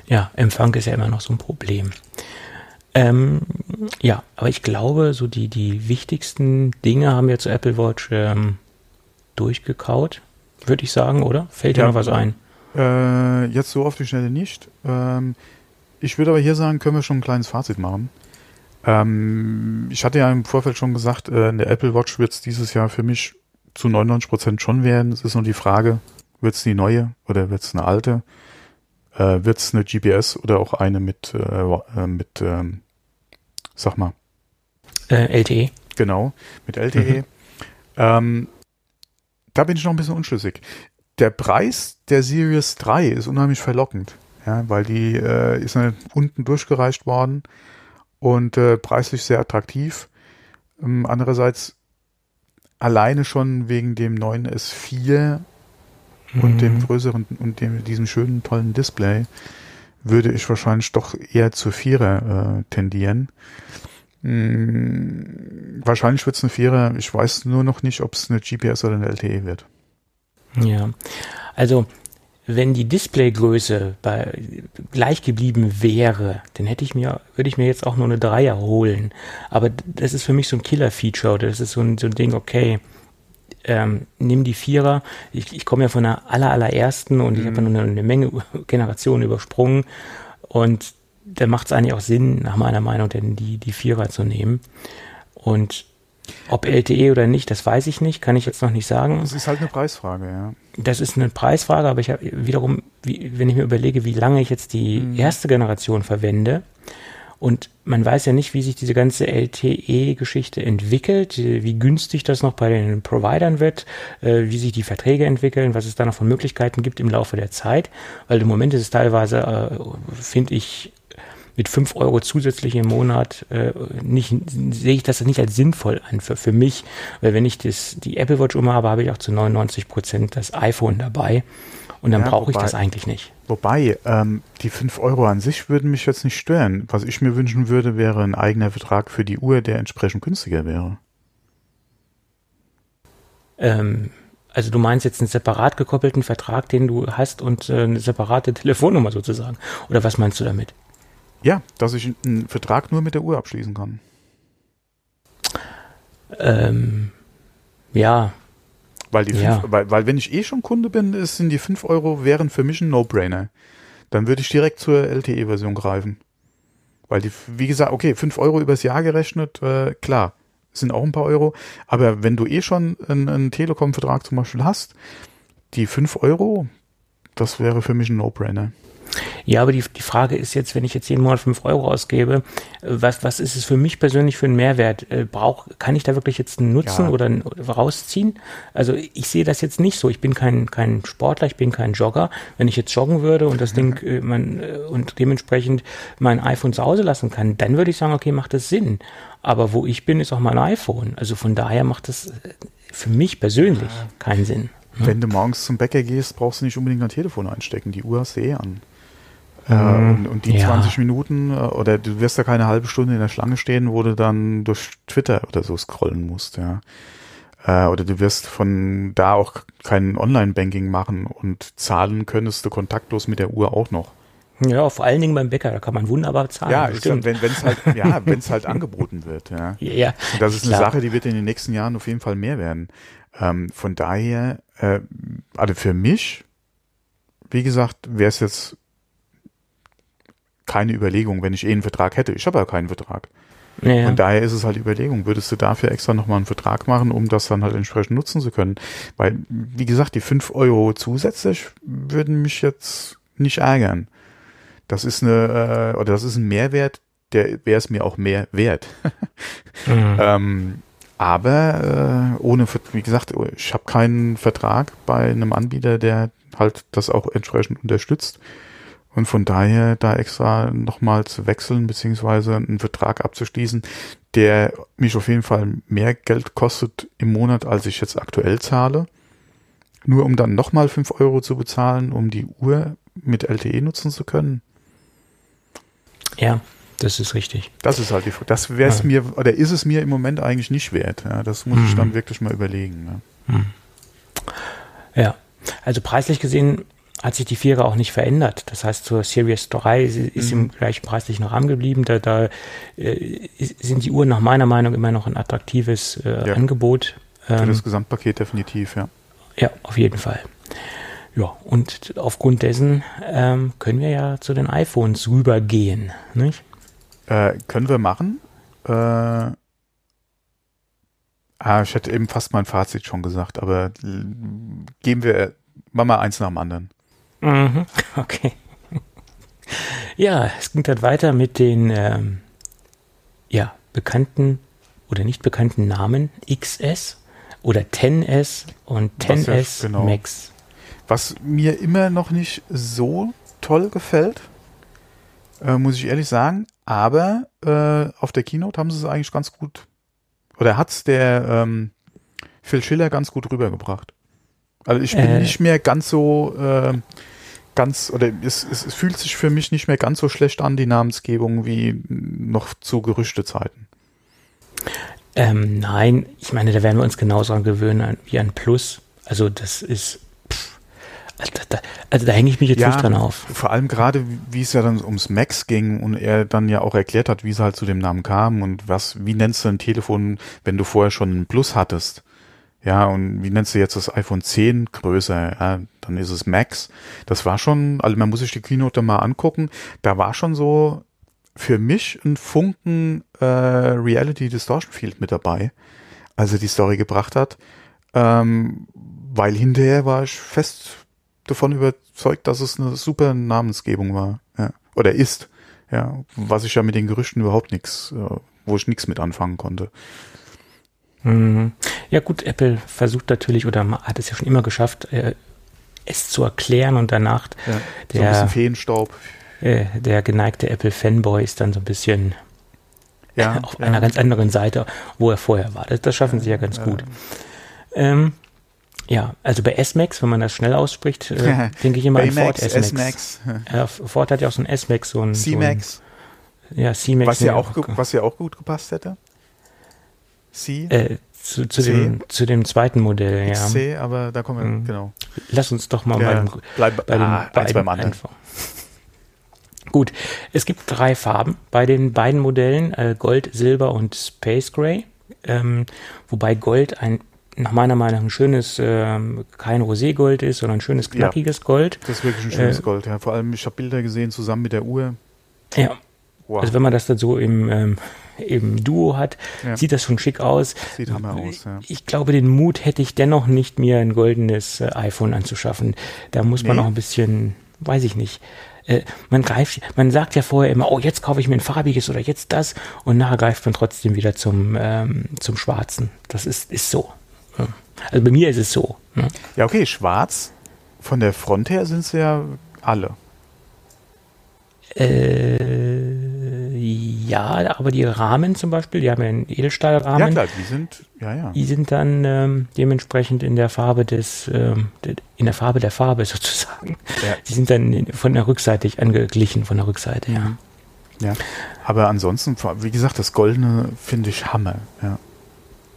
Ja, Empfang ist ja immer noch so ein Problem. Ähm, ja, aber ich glaube, so die, die wichtigsten Dinge haben wir zur Apple Watch ähm, durchgekaut würde ich sagen, oder? Fällt dir ja, noch was ein? Äh, jetzt so auf die Schnelle nicht. Ähm, ich würde aber hier sagen, können wir schon ein kleines Fazit machen. Ähm, ich hatte ja im Vorfeld schon gesagt, äh, in der Apple Watch wird es dieses Jahr für mich zu 99 Prozent schon werden. Es ist nur die Frage, wird es die neue oder wird es eine alte? Äh, wird es eine GPS oder auch eine mit, äh, äh mit ähm, sag mal. Äh, LTE. Genau, mit LTE. Mhm. Ähm, da bin ich noch ein bisschen unschlüssig. Der Preis der Series 3 ist unheimlich verlockend, ja, weil die äh, ist unten durchgereicht worden und äh, preislich sehr attraktiv. Ähm, andererseits alleine schon wegen dem neuen S4 mhm. und dem mhm. größeren und dem, diesem schönen, tollen Display würde ich wahrscheinlich doch eher zur Vierer äh, tendieren. Hm, wahrscheinlich wird es eine Vierer. Ich weiß nur noch nicht, ob es eine GPS oder eine LTE wird. Ja, also wenn die Displaygröße bei, gleich geblieben wäre, dann hätte ich mir, würde ich mir jetzt auch nur eine Dreier holen. Aber das ist für mich so ein Killer-Feature. Das ist so ein, so ein Ding, okay, ähm, nimm die Vierer. Ich, ich komme ja von der aller, allerersten und mhm. ich habe ja nur eine, eine Menge [laughs] Generationen übersprungen. Und da macht es eigentlich auch Sinn, nach meiner Meinung, denn die, die Vierer zu nehmen. Und ob LTE oder nicht, das weiß ich nicht, kann ich jetzt noch nicht sagen. Das ist halt eine Preisfrage, ja. Das ist eine Preisfrage, aber ich habe wiederum, wie, wenn ich mir überlege, wie lange ich jetzt die mhm. erste Generation verwende, und man weiß ja nicht, wie sich diese ganze LTE-Geschichte entwickelt, wie günstig das noch bei den Providern wird, äh, wie sich die Verträge entwickeln, was es da noch von Möglichkeiten gibt im Laufe der Zeit. Weil im Moment ist es teilweise, äh, finde ich, mit fünf Euro zusätzlich im Monat äh, nicht, sehe ich das nicht als sinnvoll an für, für mich, weil wenn ich das, die Apple Watch um habe, habe ich auch zu 99 Prozent das iPhone dabei und dann ja, brauche ich das eigentlich nicht. Wobei, ähm, die fünf Euro an sich würden mich jetzt nicht stören. Was ich mir wünschen würde, wäre ein eigener Vertrag für die Uhr, der entsprechend günstiger wäre. Ähm, also du meinst jetzt einen separat gekoppelten Vertrag, den du hast und äh, eine separate Telefonnummer sozusagen. Oder was meinst du damit? Ja, dass ich einen Vertrag nur mit der Uhr abschließen kann. Ähm, ja. Weil, die ja. Fünf, weil, weil wenn ich eh schon Kunde bin, ist, sind die 5 Euro wären für mich ein No-Brainer. Dann würde ich direkt zur LTE-Version greifen. Weil die, wie gesagt, okay, 5 Euro übers Jahr gerechnet, äh, klar, sind auch ein paar Euro. Aber wenn du eh schon einen, einen Telekom-Vertrag zum Beispiel hast, die 5 Euro, das wäre für mich ein No-Brainer. Ja, aber die, die Frage ist jetzt, wenn ich jetzt jeden Monat fünf Euro ausgebe, was, was ist es für mich persönlich für einen Mehrwert? Äh, brauch, kann ich da wirklich jetzt einen Nutzen ja. oder, rausziehen? Also ich sehe das jetzt nicht so. Ich bin kein, kein Sportler, ich bin kein Jogger. Wenn ich jetzt joggen würde und das mhm. Ding äh, man, äh, und dementsprechend mein iPhone zu Hause lassen kann, dann würde ich sagen, okay, macht das Sinn. Aber wo ich bin, ist auch mein iPhone. Also von daher macht das für mich persönlich keinen Sinn. Ne? Wenn du morgens zum Bäcker gehst, brauchst du nicht unbedingt ein Telefon einstecken. Die Uhr hast du eh an. Mhm. und, und, die ja. 20 Minuten äh, oder du wirst da keine halbe Stunde in der Schlange stehen, wo du dann durch Twitter oder so scrollen musst, ja. Äh, oder du wirst von da auch kein Online-Banking machen und zahlen könntest du kontaktlos mit der Uhr auch noch. Ja, vor allen Dingen beim Bäcker, da kann man wunderbar zahlen. Ja, stimmt. wenn es halt, ja, [laughs] wenn es halt angeboten wird, ja. Ja. Und das ist eine Sache, die wird in den nächsten Jahren auf jeden Fall mehr werden. Ähm, von daher, äh, also für mich, wie gesagt, wäre es jetzt keine Überlegung, wenn ich eh einen Vertrag hätte. Ich habe ja keinen Vertrag. Ja, Und daher ist es halt Überlegung, würdest du dafür extra nochmal einen Vertrag machen, um das dann halt entsprechend nutzen zu können? Weil, wie gesagt, die fünf Euro zusätzlich würden mich jetzt nicht ärgern. Das ist eine, äh, oder das ist ein Mehrwert, der wäre es mir auch mehr wert. [laughs] mhm. ähm, aber äh, ohne, wie gesagt, ich habe keinen Vertrag bei einem Anbieter, der halt das auch entsprechend unterstützt. Und von daher da extra nochmal zu wechseln, beziehungsweise einen Vertrag abzuschließen, der mich auf jeden Fall mehr Geld kostet im Monat, als ich jetzt aktuell zahle. Nur um dann nochmal fünf Euro zu bezahlen, um die Uhr mit LTE nutzen zu können. Ja, das ist richtig. Das ist halt die Frage. Das wäre es ja. mir, oder ist es mir im Moment eigentlich nicht wert. Ja, das muss mhm. ich dann wirklich mal überlegen. Ja. Mhm. ja, also preislich gesehen hat sich die Vierer auch nicht verändert. Das heißt, zur Series 3 ist mhm. im gleichen preislichen Rahmen geblieben. Da, da äh, sind die Uhren nach meiner Meinung immer noch ein attraktives äh, ja. Angebot. Ähm, Für das Gesamtpaket definitiv, ja. Ja, auf jeden Fall. Ja, und aufgrund dessen ähm, können wir ja zu den iPhones rübergehen, nicht? Äh, können wir machen. Äh, ah, ich hätte eben fast mein Fazit schon gesagt, aber geben wir, machen wir eins nach dem anderen. Mhm, okay. Ja, es ging dann weiter mit den ähm, ja, bekannten oder nicht bekannten Namen XS oder 10S und 10S ja, genau. Max. Was mir immer noch nicht so toll gefällt, äh, muss ich ehrlich sagen, aber äh, auf der Keynote haben sie es eigentlich ganz gut, oder hat es der ähm, Phil Schiller ganz gut rübergebracht. Also ich bin äh, nicht mehr ganz so äh, ganz, oder es, es, es fühlt sich für mich nicht mehr ganz so schlecht an, die Namensgebung, wie noch zu Gerüchtezeiten. Ähm, nein, ich meine, da werden wir uns genauso an gewöhnen wie ein Plus. Also das ist, pff, also, da, also da hänge ich mich jetzt ja, nicht dran auf. Vor allem gerade, wie es ja dann ums Max ging und er dann ja auch erklärt hat, wie es halt zu dem Namen kam und was, wie nennst du ein Telefon, wenn du vorher schon ein Plus hattest? Ja, und wie nennst du jetzt das iPhone 10 größer? Ja, dann ist es Max. Das war schon, also man muss sich die Keynote mal angucken. Da war schon so für mich ein Funken äh, Reality Distortion Field mit dabei, als er die Story gebracht hat. Ähm, weil hinterher war ich fest davon überzeugt, dass es eine super Namensgebung war. Ja. Oder ist. Ja, was ich ja mit den Gerüchten überhaupt nichts, äh, wo ich nichts mit anfangen konnte. Mhm. Ja gut, Apple versucht natürlich oder hat es ja schon immer geschafft, äh, es zu erklären und danach ja, der, so ein bisschen Feenstaub. Äh, der geneigte Apple-Fanboy ist dann so ein bisschen ja, [laughs] auf ja. einer ganz anderen Seite, wo er vorher war. Das, das schaffen sie ja ganz gut. Ähm, ja, also bei S-Max, wenn man das schnell ausspricht, äh, denke ich immer an Ford S-Max. Ford hat ja auch so ein S-Max, so ein C-Max. So ja, C-Max. Was, ja auch, was ja auch gut gepasst hätte. C? Äh, zu, zu, dem, zu dem zweiten Modell, ja. C, aber da kommen wir, mhm. genau. Lass uns doch mal ja, beim, bleib, bei ah, den beim anderen. Einfach. Gut, es gibt drei Farben bei den beiden Modellen, äh, Gold, Silber und Space Gray. Ähm, wobei Gold ein nach meiner Meinung ein schönes, ähm, kein Roségold ist, sondern ein schönes, knackiges ja, Gold. Das ist wirklich ein schönes äh, Gold, ja. Vor allem, ich habe Bilder gesehen zusammen mit der Uhr. Ja. Wow. Also wenn man das dann so im ähm, eben Duo hat, ja. sieht das schon schick aus. Sieht hammer aus, ja. Ich glaube, den Mut hätte ich dennoch nicht, mir ein goldenes äh, iPhone anzuschaffen. Da muss nee. man auch ein bisschen, weiß ich nicht. Äh, man greift, man sagt ja vorher immer, oh, jetzt kaufe ich mir ein farbiges oder jetzt das und nachher greift man trotzdem wieder zum, ähm, zum Schwarzen. Das ist, ist so. Also bei mir ist es so. Ne? Ja, okay, schwarz. Von der Front her sind es ja alle. Äh, ja, aber die Rahmen zum Beispiel, die haben ja einen Edelstahlrahmen. Ja klar, die sind, ja, ja. Die sind dann ähm, dementsprechend in der Farbe des, ähm, in der Farbe der Farbe [laughs] sozusagen. Ja. Die sind dann von der Rückseite angeglichen, von der Rückseite, ja. Mhm. Ja, aber ansonsten, wie gesagt, das Goldene finde ich Hammer, ja.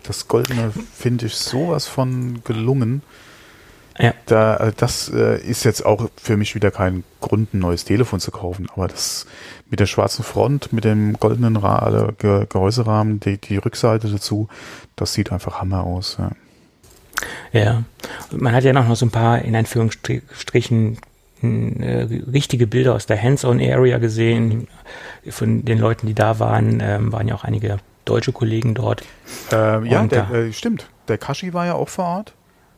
Das Goldene finde ich sowas von gelungen. Ja. Da, äh, das äh, ist jetzt auch für mich wieder kein Grund, ein neues Telefon zu kaufen, aber das mit der schwarzen Front, mit dem goldenen Ra also Ge Gehäuserahmen, die, die Rückseite dazu, das sieht einfach Hammer aus. Ja. ja. Man hat ja noch so ein paar, in Anführungsstrichen, äh, richtige Bilder aus der Hands-on-Area gesehen. Von den Leuten, die da waren, ähm, waren ja auch einige deutsche Kollegen dort. Ähm, ja, der, äh, stimmt. Der Kashi war ja auch vor Ort.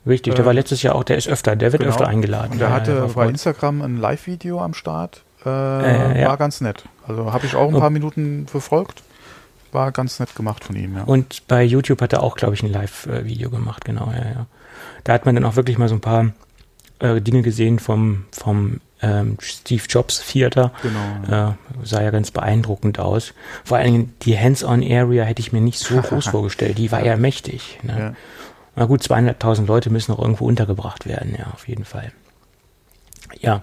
Richtig, der äh, war letztes Jahr auch, der ist öfter, der wird genau. öfter eingeladen. Und der ja, hatte bei Instagram ein Live-Video am Start. Äh, äh, ja. War ganz nett. Also habe ich auch ein paar Minuten verfolgt. War ganz nett gemacht von ihm, ja. Und bei YouTube hat er auch, glaube ich, ein Live-Video gemacht, genau, ja, ja. Da hat man dann auch wirklich mal so ein paar äh, Dinge gesehen vom, vom ähm, Steve Jobs Theater. Genau. Äh, sah ja ganz beeindruckend aus. Vor allen Dingen die Hands-on-Area hätte ich mir nicht so groß [laughs] vorgestellt. Die war ja, mächtig. Ne? Ja. Na gut, zweieinhalbtausend Leute müssen noch irgendwo untergebracht werden, ja, auf jeden Fall. Ja,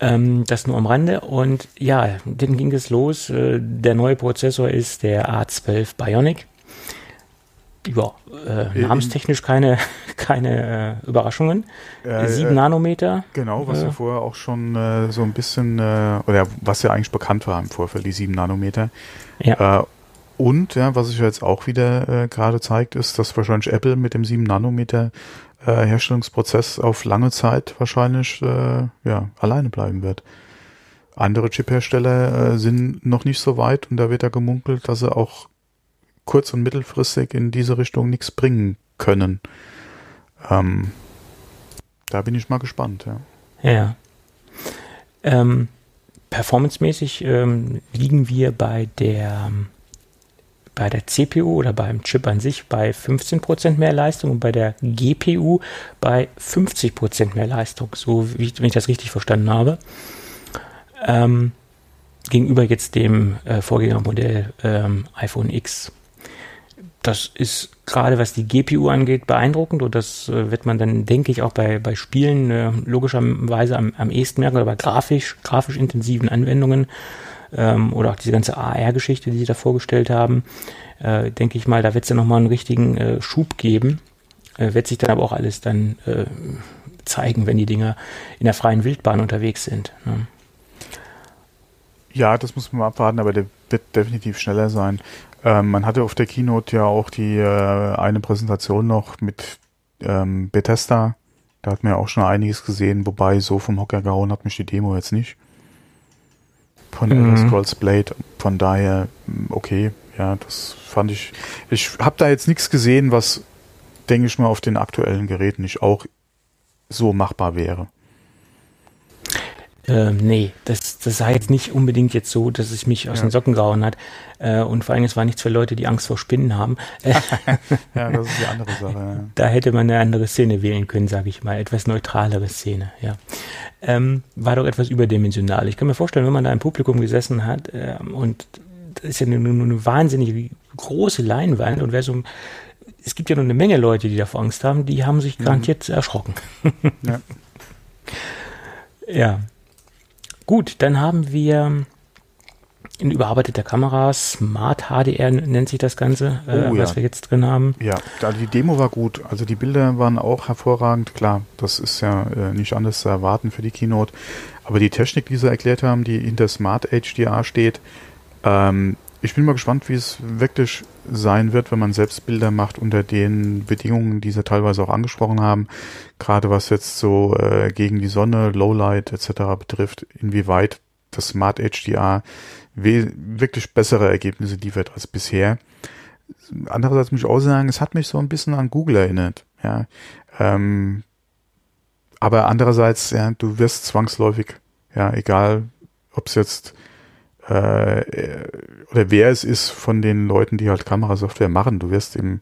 ähm, das nur am Rande. Und ja, dann ging es los. Äh, der neue Prozessor ist der A12 Bionic ja, äh, namenstechnisch keine, [laughs] keine äh, Überraschungen. Äh, 7 äh, Nanometer. Genau, was ja vorher auch schon äh, so ein bisschen, äh, oder was ja eigentlich bekannt war im Vorfeld, die 7 Nanometer. Ja. Und, ja, was sich jetzt auch wieder äh, gerade zeigt, ist, dass wahrscheinlich Apple mit dem 7 Nanometer äh, Herstellungsprozess auf lange Zeit wahrscheinlich äh, ja, alleine bleiben wird. Andere Chiphersteller äh, sind noch nicht so weit und da wird ja gemunkelt, dass sie auch kurz- und mittelfristig in diese Richtung nichts bringen können. Ähm, da bin ich mal gespannt, ja. Ja. Ähm, performancemäßig ähm, liegen wir bei der bei der CPU oder beim Chip an sich bei 15% mehr Leistung und bei der GPU bei 50% mehr Leistung, so wie wenn ich das richtig verstanden habe. Ähm, gegenüber jetzt dem äh, Vorgängermodell ähm, iPhone X. Das ist gerade was die GPU angeht beeindruckend und das äh, wird man dann, denke ich, auch bei, bei Spielen äh, logischerweise am, am ehesten merken oder bei grafisch, grafisch intensiven Anwendungen ähm, oder auch diese ganze AR-Geschichte, die sie da vorgestellt haben, äh, denke ich mal, da wird es dann nochmal einen richtigen äh, Schub geben. Äh, wird sich dann aber auch alles dann äh, zeigen, wenn die Dinger in der freien Wildbahn unterwegs sind. Ne? Ja, das muss man abwarten, aber der wird definitiv schneller sein. Ähm, man hatte auf der Keynote ja auch die äh, eine Präsentation noch mit ähm, Bethesda. Da hat man ja auch schon einiges gesehen, wobei so vom Hocker gehauen hat mich die Demo jetzt nicht. Von mhm. Elder Scrolls Blade. Von daher, okay, ja, das fand ich. Ich habe da jetzt nichts gesehen, was, denke ich mal, auf den aktuellen Geräten nicht auch so machbar wäre. Ähm, nee, das, das sah jetzt nicht unbedingt jetzt so, dass es mich aus ja. den Socken gehauen hat. Äh, und vor allem, es war nichts für Leute, die Angst vor Spinnen haben. [laughs] ja, das ist die andere Sache. Ja. Da hätte man eine andere Szene wählen können, sage ich mal. Etwas neutralere Szene, ja. Ähm, war doch etwas überdimensional. Ich kann mir vorstellen, wenn man da im Publikum gesessen hat äh, und das ist ja nur eine, eine wahnsinnig große Leinwand und wer so es gibt ja noch eine Menge Leute, die davor Angst haben, die haben sich mhm. garantiert erschrocken. ja. ja. Gut, dann haben wir in überarbeiteter Kamera, Smart HDR nennt sich das Ganze, äh, oh, ja. was wir jetzt drin haben. Ja, die Demo war gut. Also die Bilder waren auch hervorragend. Klar, das ist ja äh, nicht anders zu erwarten für die Keynote. Aber die Technik, die sie erklärt haben, die hinter Smart HDR steht, ähm, ich bin mal gespannt, wie es wirklich sein wird, wenn man selbst Bilder macht unter den Bedingungen, die sie teilweise auch angesprochen haben. Gerade was jetzt so äh, gegen die Sonne, Lowlight etc. betrifft, inwieweit das Smart HDR wirklich bessere Ergebnisse liefert als bisher. Andererseits muss ich auch sagen, es hat mich so ein bisschen an Google erinnert. Ja, ähm, aber andererseits, ja, du wirst zwangsläufig, ja, egal, ob es jetzt äh, oder wer es ist von den Leuten, die halt Kamerasoftware machen. Du wirst im,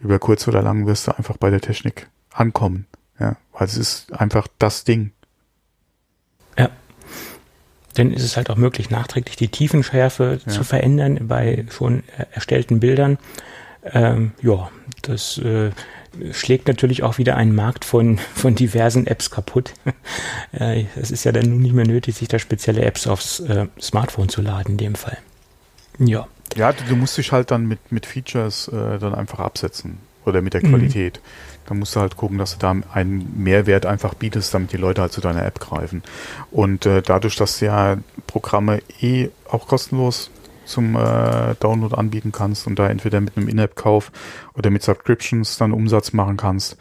über kurz oder lang wirst du einfach bei der Technik ankommen. Ja, weil es ist einfach das Ding. Ja. Dann ist es halt auch möglich, nachträglich die Tiefenschärfe ja. zu verändern bei schon erstellten Bildern. Ähm, ja, das äh, schlägt natürlich auch wieder einen Markt von, von diversen Apps kaputt. [laughs] Äh, es ist ja dann nun nicht mehr nötig, sich da spezielle Apps aufs äh, Smartphone zu laden in dem Fall. Ja. Ja, du, du musst dich halt dann mit, mit Features äh, dann einfach absetzen oder mit der mhm. Qualität. Mhm. Da musst du halt gucken, dass du da einen Mehrwert einfach bietest, damit die Leute halt zu deiner App greifen. Und äh, dadurch, dass ja Programme eh auch kostenlos zum äh, Download anbieten kannst und da entweder mit einem In-App-Kauf oder mit Subscriptions dann Umsatz machen kannst.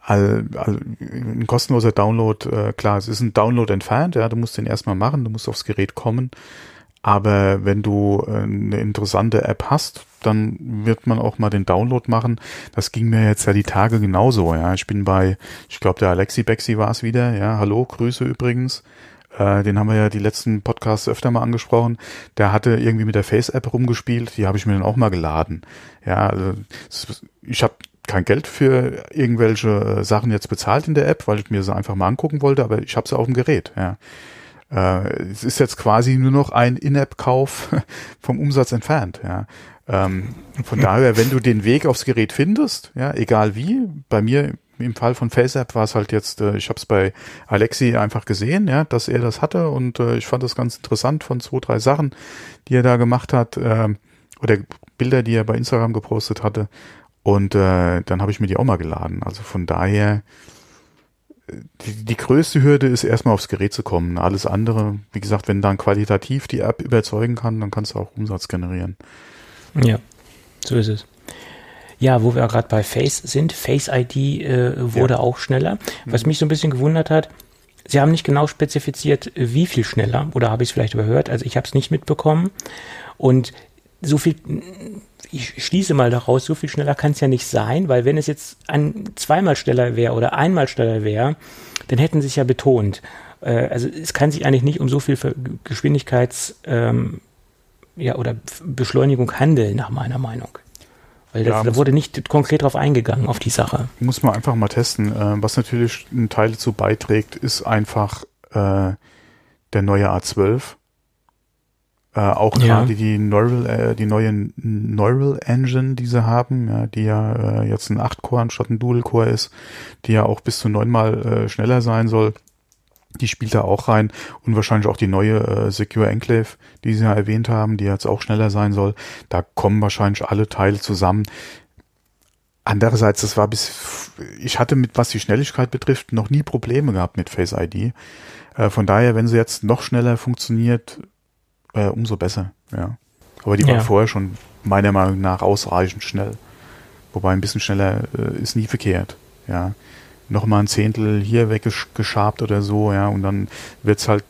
All, all, ein kostenloser Download, äh, klar, es ist ein Download entfernt, ja, du musst den erstmal machen, du musst aufs Gerät kommen. Aber wenn du äh, eine interessante App hast, dann wird man auch mal den Download machen. Das ging mir jetzt ja die Tage genauso, ja. Ich bin bei, ich glaube, der Alexi Bexi war es wieder, ja. Hallo, Grüße übrigens. Äh, den haben wir ja die letzten Podcasts öfter mal angesprochen. Der hatte irgendwie mit der Face-App rumgespielt, die habe ich mir dann auch mal geladen. Ja, also ich habe kein Geld für irgendwelche Sachen jetzt bezahlt in der App, weil ich mir sie einfach mal angucken wollte, aber ich habe sie auf dem Gerät, ja. Äh, es ist jetzt quasi nur noch ein In-App-Kauf [laughs] vom Umsatz entfernt, ja. Ähm, von daher, wenn du den Weg aufs Gerät findest, ja, egal wie, bei mir im Fall von FaceApp war es halt jetzt, äh, ich habe es bei Alexi einfach gesehen, ja, dass er das hatte und äh, ich fand das ganz interessant von zwei, drei Sachen, die er da gemacht hat, äh, oder Bilder, die er bei Instagram gepostet hatte. Und äh, dann habe ich mir die auch mal geladen. Also von daher, die, die größte Hürde ist erstmal aufs Gerät zu kommen. Alles andere, wie gesagt, wenn dann qualitativ die App überzeugen kann, dann kannst du auch Umsatz generieren. Ja, so ist es. Ja, wo wir gerade bei Face sind, Face ID äh, wurde ja. auch schneller. Was mhm. mich so ein bisschen gewundert hat, Sie haben nicht genau spezifiziert, wie viel schneller, oder habe ich es vielleicht überhört? Also ich habe es nicht mitbekommen. Und so viel, ich schließe mal daraus, so viel schneller kann es ja nicht sein, weil wenn es jetzt ein, zweimal schneller wäre oder einmal schneller wäre, dann hätten sie es ja betont. Äh, also es kann sich eigentlich nicht um so viel Geschwindigkeits- ähm, ja, oder Beschleunigung handeln, nach meiner Meinung. Weil das, ja, da wurde nicht konkret drauf eingegangen, auf die Sache. Muss man einfach mal testen. Äh, was natürlich ein Teil dazu beiträgt, ist einfach äh, der neue A12. Äh, auch gerade die Neural, äh, die neue Neural Engine, die sie haben, ja, die ja äh, jetzt ein 8-Core anstatt ein Dual-Core ist, die ja auch bis zu neunmal äh, schneller sein soll die spielt da auch rein und wahrscheinlich auch die neue äh, Secure Enclave, die Sie ja erwähnt haben, die jetzt auch schneller sein soll. Da kommen wahrscheinlich alle Teile zusammen. Andererseits, das war bis, ich hatte mit, was die Schnelligkeit betrifft, noch nie Probleme gehabt mit Face ID. Äh, von daher, wenn sie jetzt noch schneller funktioniert, äh, umso besser, ja. Aber die ja. war vorher schon meiner Meinung nach ausreichend schnell. Wobei ein bisschen schneller äh, ist nie verkehrt, ja noch mal ein Zehntel hier weggeschabt oder so, ja, und dann wird's halt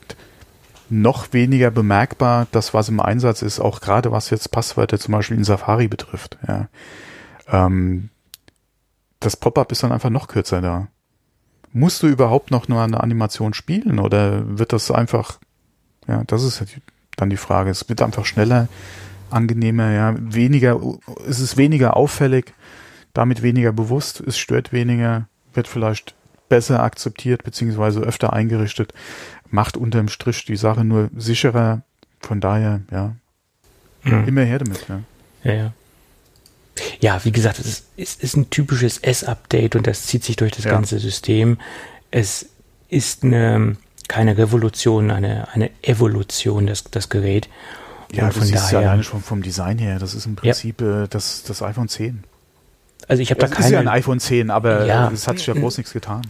noch weniger bemerkbar, das was im Einsatz ist, auch gerade was jetzt Passwörter zum Beispiel in Safari betrifft, ja. Ähm, das Pop-up ist dann einfach noch kürzer da. Musst du überhaupt noch nur eine Animation spielen oder wird das einfach, ja, das ist dann die Frage. Es wird einfach schneller, angenehmer, ja, weniger, es ist weniger auffällig, damit weniger bewusst, es stört weniger, wird vielleicht besser akzeptiert beziehungsweise öfter eingerichtet, macht unterm Strich die Sache nur sicherer. Von daher, ja, mhm. immer her damit. Ja, ja. ja. Ja, wie gesagt, es ist, es ist ein typisches S-Update und das zieht sich durch das ja. ganze System. Es ist eine, keine Revolution, eine, eine Evolution, das, das Gerät. Ja, und von du siehst daher, ja alleine schon vom Design her, das ist im Prinzip ja. äh, das, das iPhone 10. Also ich habe da keine. Ist ja ein iPhone 10, aber ja, es hat sich ja groß nichts getan.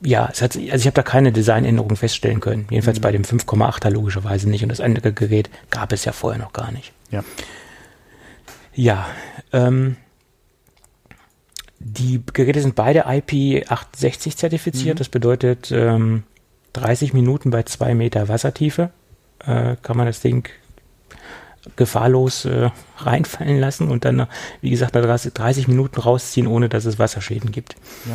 Ja, es hat, also ich habe da keine Designänderungen feststellen können. Jedenfalls mhm. bei dem 5,8er logischerweise nicht. Und das andere Gerät gab es ja vorher noch gar nicht. Ja. Ja. Ähm, die Geräte sind beide IP68 zertifiziert. Mhm. Das bedeutet ähm, 30 Minuten bei zwei Meter Wassertiefe äh, kann man das Ding gefahrlos äh, reinfallen lassen und dann, wie gesagt, nach 30 Minuten rausziehen, ohne dass es Wasserschäden gibt. Ja.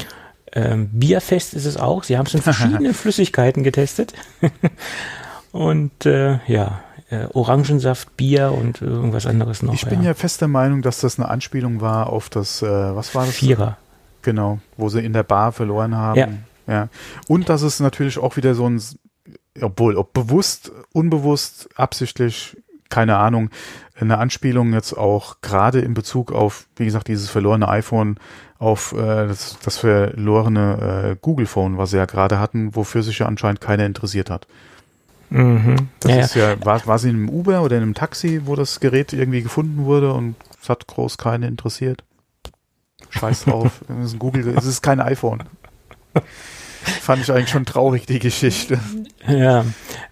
Ähm, bierfest ist es auch. Sie haben es in verschiedenen [laughs] Flüssigkeiten getestet. [laughs] und äh, ja, äh, Orangensaft, Bier und irgendwas anderes noch. Ich bin ja. ja fest der Meinung, dass das eine Anspielung war auf das, äh, was war das? Vierer. Genau, wo sie in der Bar verloren haben. Ja. ja. Und dass es natürlich auch wieder so ein, obwohl, ob bewusst, unbewusst, absichtlich, keine Ahnung, eine Anspielung jetzt auch gerade in Bezug auf, wie gesagt, dieses verlorene iPhone, auf äh, das, das verlorene äh, Google Phone, was sie ja gerade hatten, wofür sich ja anscheinend keiner interessiert hat. Mhm. Das ja, ist ja, war, war sie in einem Uber oder in einem Taxi, wo das Gerät irgendwie gefunden wurde und es hat groß keine interessiert. Scheiß drauf. [laughs] es ist ein Google, es ist kein iPhone. Fand ich eigentlich schon traurig, die Geschichte. Ja,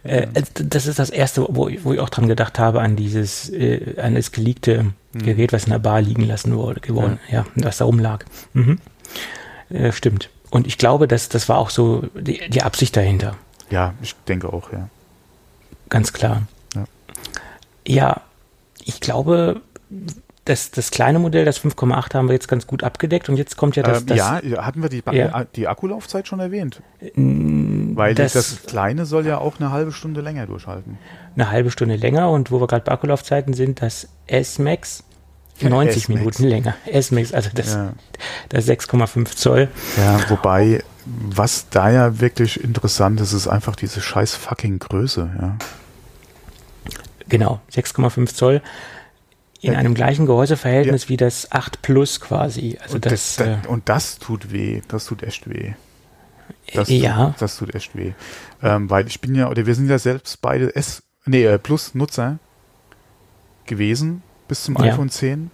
äh, das ist das Erste, wo, wo ich auch dran gedacht habe, an dieses, äh, an das geleakte mhm. Gerät, was in der Bar liegen lassen wurde, geworden, ja, ja was da rumlag. Mhm. Äh, stimmt. Und ich glaube, dass das war auch so die, die Absicht dahinter. Ja, ich denke auch, ja. Ganz klar. Ja, ja ich glaube, das, das kleine Modell, das 5,8 haben wir jetzt ganz gut abgedeckt und jetzt kommt ja das. Ähm, das ja, hatten wir die, Ja. äh, die Akkulaufzeit schon erwähnt? Mm, Weil das, das- kleine soll ja auch eine halbe Stunde länger durchhalten. eine halbe Stunde länger und wo wir gerade bei Akkulaufzeiten sind, das S-Max 90 S-Max. Minuten länger. S-Max, also das, Ja. das 6,5 Zoll. Ja, wobei, was da ja wirklich interessant ist, ist einfach diese scheiß fucking Größe, ja. Genau, 6,5 Zoll in Ja. einem gleichen Gehäuseverhältnis wie das 8 Plus quasi. Also Und das, das, äh, das, und das tut weh, das tut echt weh. Das ja, Tut, das tut echt weh. Ähm, weil ich bin ja, oder wir sind ja selbst beide S, nee, äh, Plus-Nutzer gewesen bis zum Ja. iPhone 10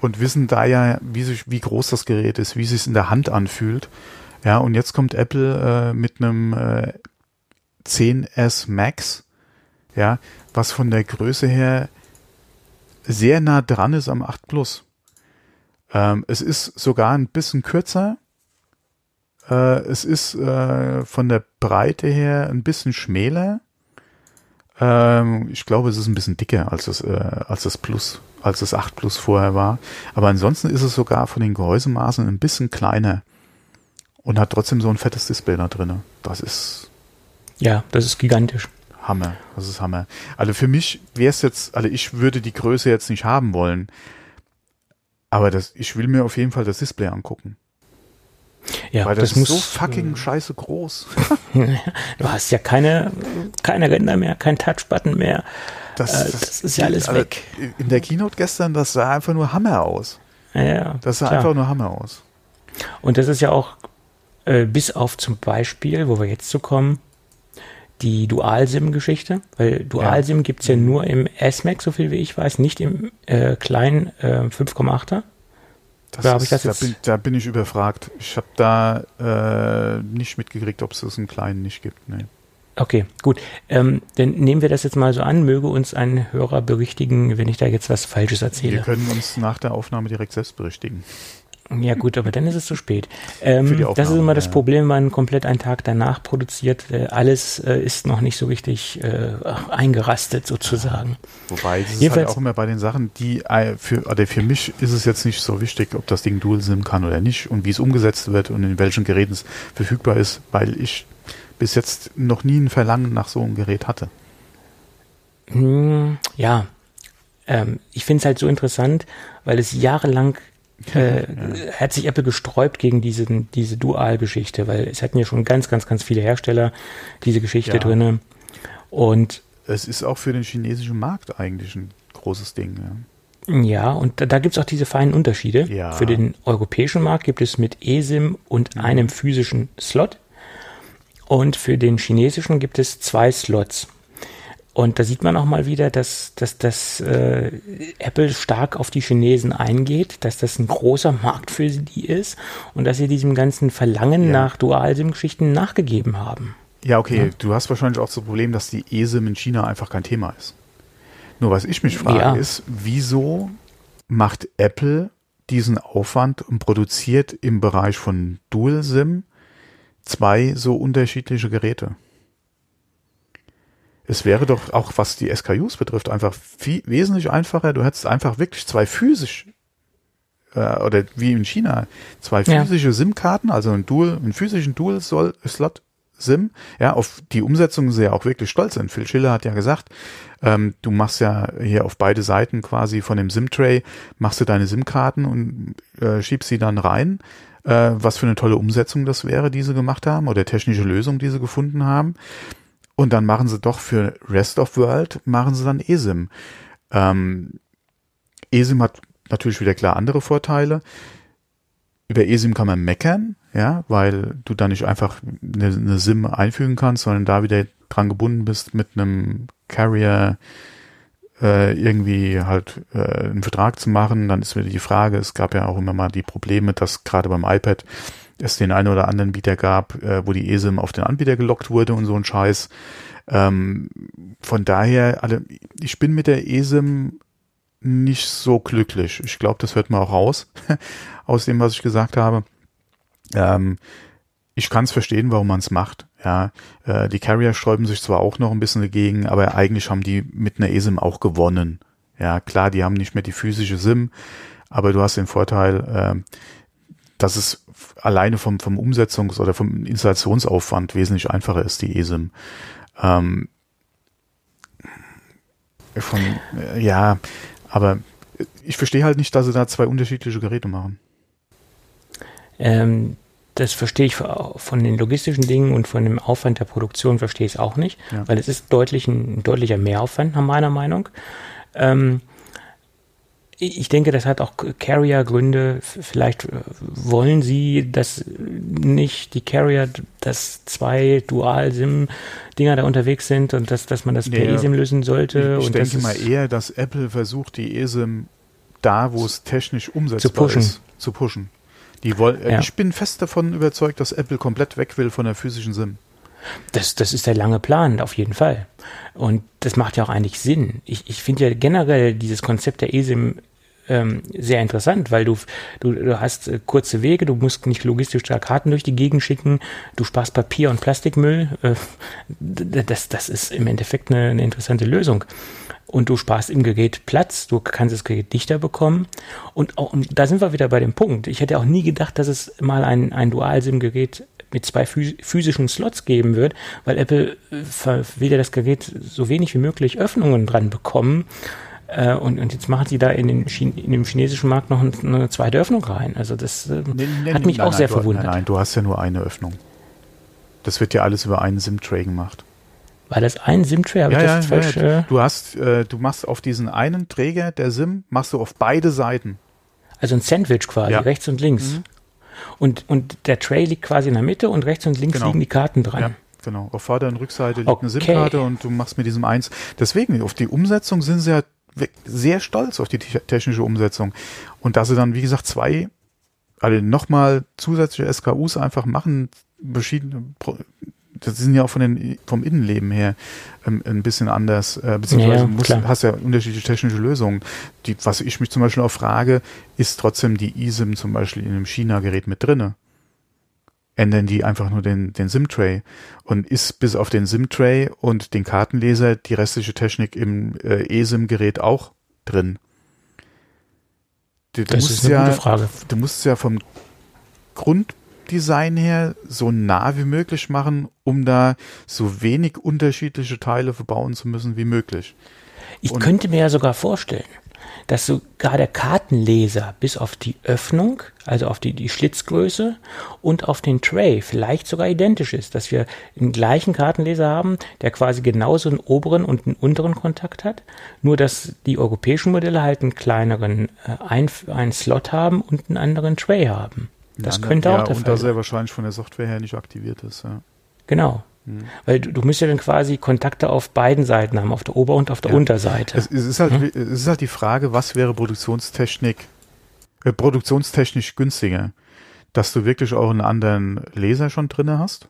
und wissen da ja, wie sich, wie groß das Gerät ist, wie es sich in der Hand anfühlt. Ja, und jetzt kommt Apple äh, mit einem äh, 10S Max, ja, was von der Größe her sehr nah dran ist am 8 Plus. Ähm, es ist sogar ein bisschen kürzer. Äh, es ist äh, von der Breite her ein bisschen schmäler. Ähm, ich glaube, es ist ein bisschen dicker als das, äh, als das Plus, als das 8 Plus vorher war. Aber ansonsten ist es sogar von den Gehäusemaßen ein bisschen kleiner und hat trotzdem so ein fettes Display da drin. Das ist ja, das ist gigantisch. Hammer. Das ist Hammer. Also für mich wäre es jetzt, also ich würde die Größe jetzt nicht haben wollen. Aber das, ich will mir auf jeden Fall das Display angucken. Ja, weil das, das, muss ist so fucking scheiße groß. [laughs] Du hast ja keine, keine Ränder mehr, kein Touchbutton mehr. Das, Äh, das ist ja alles also weg. In der Keynote gestern, das sah einfach nur Hammer aus. Ja, Das sah klar. einfach nur Hammer aus. Und das ist ja auch äh, bis auf zum Beispiel, wo wir jetzt zu kommen, die Dual-SIM-Geschichte, weil Dual-SIM gibt's ja nur im S-Max, so viel wie ich weiß, nicht im äh, kleinen äh, 5,8er. Das ist, das da, bin, da bin ich überfragt. Ich habe da äh, nicht mitgekriegt, ob es das einen kleinen nicht gibt. Nee. Okay, gut. Ähm, dann nehmen wir das jetzt mal so an. Möge uns ein Hörer berichtigen, wenn ich da jetzt was Falsches Wir erzähle. können uns nach der Aufnahme direkt selbst berichtigen. Ja gut, aber dann ist es zu spät. Ähm, das ist immer das. Problem, wenn man komplett einen Tag danach produziert. Äh, alles äh, ist noch nicht so richtig äh, eingerastet sozusagen. Wobei, das ist halt Jedenfalls- auch immer bei den Sachen, die äh, für, oder für mich ist es jetzt nicht so wichtig, ob das Ding Dual-SIM kann oder nicht und wie es umgesetzt wird und in welchen Geräten es verfügbar ist, weil ich bis jetzt noch nie ein Verlangen nach so einem Gerät hatte. Hm, ja, ähm, ich finde es halt so interessant, weil es jahrelang äh, hat sich Apple gesträubt gegen diesen, diese Dual-Geschichte, weil es hatten ja schon ganz, ganz, ganz viele Hersteller diese Geschichte Ja. drinne. Und Es ist auch für den chinesischen Markt eigentlich ein großes Ding. Ja. Ja, und da, da gibt es auch diese feinen Unterschiede. Ja. Für den europäischen Markt gibt es mit eSIM und einem physischen Slot. Und für den chinesischen gibt es zwei Slots. Und da sieht man auch mal wieder, dass, dass, dass äh, Apple stark auf die Chinesen eingeht, dass das ein großer Markt für die ist und dass sie diesem ganzen Verlangen Ja. nach Dual-SIM-Geschichten nachgegeben haben. Ja, okay, du hast wahrscheinlich auch das Problem, dass die eSIM in China einfach kein Thema ist. Nur was ich mich frage Ja. ist, wieso macht Apple diesen Aufwand und produziert im Bereich von Dual-SIM zwei so unterschiedliche Geräte? Es wäre doch auch, was die SKUs betrifft, einfach viel, wesentlich einfacher. Du hättest einfach wirklich zwei physisch äh, oder wie in China zwei Ja. physische SIM-Karten, also einen Dual, einen physischen Dual-Slot SIM. Ja, auf die Umsetzung sie ja auch wirklich stolz sind. Phil Schiller hat ja gesagt, ähm, du machst ja hier auf beide Seiten quasi von dem SIM-Tray, machst du deine SIM-Karten und äh, schiebst sie dann rein. Äh, was für eine tolle Umsetzung das wäre, die sie gemacht haben, oder technische Lösung, die sie gefunden haben. Und dann machen sie doch für Rest of World, machen sie dann eSIM. Ähm, eSIM hat natürlich wieder klar andere Vorteile. Über eSIM kann man meckern, ja, weil du da nicht einfach eine, eine SIM einfügen kannst, sondern da wieder dran gebunden bist mit einem Carrier äh, irgendwie halt äh, einen Vertrag zu machen. Dann ist wieder die Frage, es gab ja auch immer mal die Probleme, dass gerade beim iPad es den einen oder anderen Bieter gab, äh, wo die eSIM auf den Anbieter gelockt wurde und so ein Scheiß. Ähm, von daher, alle, ich bin mit der eSIM nicht so glücklich. Ich glaube, das hört man auch raus [laughs] aus dem, was ich gesagt habe. Ähm, ich kann es verstehen, warum man es macht. Ja, äh, die Carrier sträuben sich zwar auch noch ein bisschen dagegen, aber eigentlich haben die mit einer eSIM auch gewonnen. Ja, klar, die haben nicht mehr die physische SIM, aber du hast den Vorteil, äh, dass es alleine vom, vom Umsetzungs- oder vom Installationsaufwand wesentlich einfacher ist, die eSIM. Ähm, von, äh, ja, aber ich verstehe halt nicht, dass sie da zwei unterschiedliche Geräte machen. Ähm, das verstehe ich von den logistischen Dingen und von dem Aufwand der Produktion verstehe ich es auch nicht, ja. weil es ist deutlich ein, ein, deutlicher Mehraufwand nach meiner Meinung. Ähm, ich denke, das hat auch Carrier-Gründe. Vielleicht äh, wollen sie, dass nicht die Carrier, dass zwei Dual-SIM-Dinger da unterwegs sind und dass, dass man das per eSIM lösen sollte. Ich, ich denke mal eher, dass Apple versucht, die eSIM da, wo es technisch umsetzbar zu pushen. ist, zu pushen. Die wollen, ja. Ich bin fest davon überzeugt, dass Apple komplett weg will von der physischen SIM. Das, das ist der lange Plan, auf jeden Fall. Und das macht ja auch eigentlich Sinn. Ich, ich finde ja generell dieses Konzept der eSIM ähm, sehr interessant, weil du, du, du hast äh, kurze Wege, du musst nicht logistisch Karten durch die Gegend schicken, du sparst Papier und Plastikmüll. Äh, das, das ist im Endeffekt eine, eine interessante Lösung und du sparst im Gerät Platz, du kannst das Gerät dichter bekommen. Und, auch, und da sind wir wieder bei dem Punkt. Ich hätte auch nie gedacht, dass es mal ein, ein Dual-SIM-Gerät mit zwei physischen Slots geben wird, weil Apple äh, will ja das Gerät so wenig wie möglich Öffnungen dran bekommen. Äh, und, und jetzt machen sie da in, den in dem chinesischen Markt noch eine zweite Öffnung rein. Also das äh, nee, nee, hat mich nein, auch nein, sehr du, verwundert. Nein, nein, du hast ja nur eine Öffnung. Das wird ja alles über einen SIM-Tray gemacht. War das ein SIM-Tray? Ja, ja, falsch, ja, Du hast, äh, du machst auf diesen einen Träger der SIM, machst du auf beide Seiten. Also ein Sandwich quasi, rechts und links. Mhm. Und, und der Tray liegt quasi in der Mitte und rechts und links genau. liegen die Karten dran. Ja, genau. Auf Vorder- und Rückseite liegt okay. eine SIM-Karte und du machst mit diesem eins. Deswegen, auf die Umsetzung sind sie ja sehr stolz auf die technische Umsetzung. Und dass sie dann, wie gesagt, zwei, also nochmal zusätzliche SKUs einfach machen, verschiedene das sind ja auch von den, vom Innenleben her ähm, ein bisschen anders, äh, beziehungsweise ja, musst, hast ja unterschiedliche technische Lösungen. Die, was ich mich zum Beispiel auch frage, ist trotzdem die eSIM zum Beispiel in einem China-Gerät mit drinne? Ändern die einfach nur den, den SIM-Tray und ist bis auf den SIM-Tray und den Kartenleser die restliche Technik im äh, eSIM-Gerät auch drin? Du, du das ist eine ja, gute Frage. Du musst ja vom Grund Design her so nah wie möglich machen, um da so wenig unterschiedliche Teile verbauen zu müssen wie möglich. Ich Und könnte mir ja sogar vorstellen, dass sogar der Kartenleser bis auf die Öffnung, also auf die, die Schlitzgröße und auf den Tray vielleicht sogar identisch ist, dass wir den gleichen Kartenleser haben, der quasi genauso einen oberen und einen unteren Kontakt hat, nur dass die europäischen Modelle halt einen kleineren äh, ein, einen Slot haben und einen anderen Tray haben. Das ja, könnte ja, auch der und Fall sein. Und da sehr wahrscheinlich von der Software her nicht aktiviert ist. Ja. Genau. Hm. Weil du, du musst ja dann quasi Kontakte auf beiden Seiten haben, auf der Ober- und auf der ja. Unterseite. Es, es, ist halt, hm? es ist halt die Frage, was wäre Produktionstechnik, äh, produktionstechnisch günstiger? Dass du wirklich auch einen anderen Laser schon drinne hast?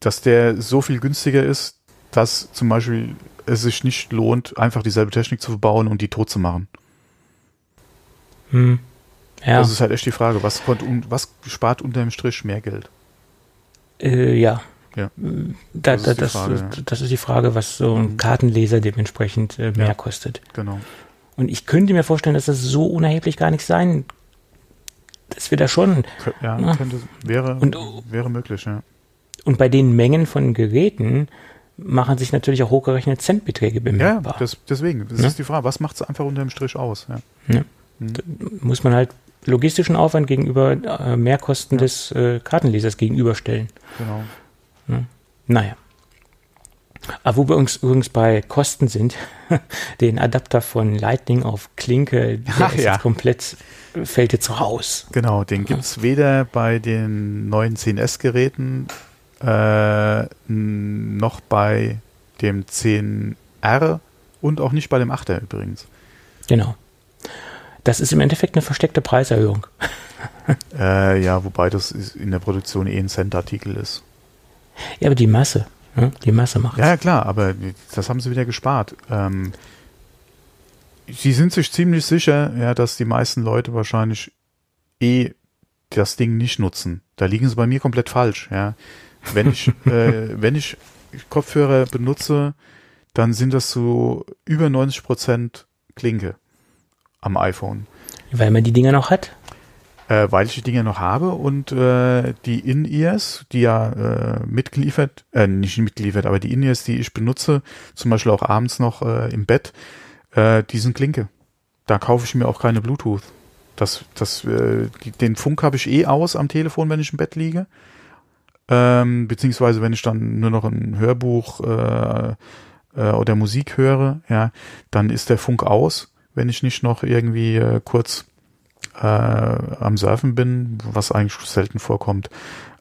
Dass der so viel günstiger ist, dass zum Beispiel es sich nicht lohnt, einfach dieselbe Technik zu verbauen und die tot zu machen. Hm. Ja. Das ist halt echt die Frage, was, was spart unterm Strich mehr Geld? Äh, ja. Ja. Da, das, ist das, Frage, ja. das, ist die Frage, was so ein mhm. Kartenleser dementsprechend äh, mehr ja, kostet. Genau. Und ich könnte mir vorstellen, dass das so unerheblich gar nicht sein. Das wird da schon. Ja, ja. Könnte, wäre, und, wäre möglich, ja. Und bei den Mengen von Geräten machen sich natürlich auch hochgerechnet Centbeträge bemerkbar. Ja, das, deswegen. Das ist die Frage, was macht es einfach unterm Strich aus? Ja. Mhm. muss man halt logistischen Aufwand gegenüber äh, Mehrkosten ja. des äh, Kartenlesers gegenüberstellen. Genau. Ja. Naja. Aber wo wir uns übrigens bei Kosten sind, [laughs] den Adapter von Lightning auf Klinke, der Ach, ist ja. jetzt komplett, fällt jetzt raus. Genau, den gibt es weder bei den neuen 10S-Geräten äh, noch bei dem 10R und auch nicht bei dem 8er übrigens. Genau. Das ist im Endeffekt eine versteckte Preiserhöhung. [laughs] äh, ja, wobei das in der Produktion eh ein Cent-Artikel ist. Ja, aber die Masse, ne? die Masse macht Ja, ja, klar, aber das haben sie wieder gespart. Ähm, sie sind sich ziemlich sicher, ja, dass die meisten Leute wahrscheinlich eh das Ding nicht nutzen. Da liegen sie bei mir komplett falsch, ja. Wenn ich, [laughs] äh, wenn ich Kopfhörer benutze, dann sind das so über 90 Prozent Klinke am iPhone. Weil man die Dinger noch hat? Äh, weil ich die Dinger noch habe und äh, die In-Ears, die ja äh, mitgeliefert, äh, nicht mitgeliefert, aber die In-Ears, die ich benutze, zum Beispiel auch abends noch äh, im Bett, äh, die sind Klinke. Da kaufe ich mir auch keine Bluetooth. Das, das, äh, die, den Funk habe ich eh aus am Telefon, wenn ich im Bett liege. Ähm, beziehungsweise wenn ich dann nur noch ein Hörbuch äh, äh, oder Musik höre, ja, dann ist der Funk aus, wenn ich nicht noch irgendwie äh, kurz äh, am Surfen bin, was eigentlich selten vorkommt,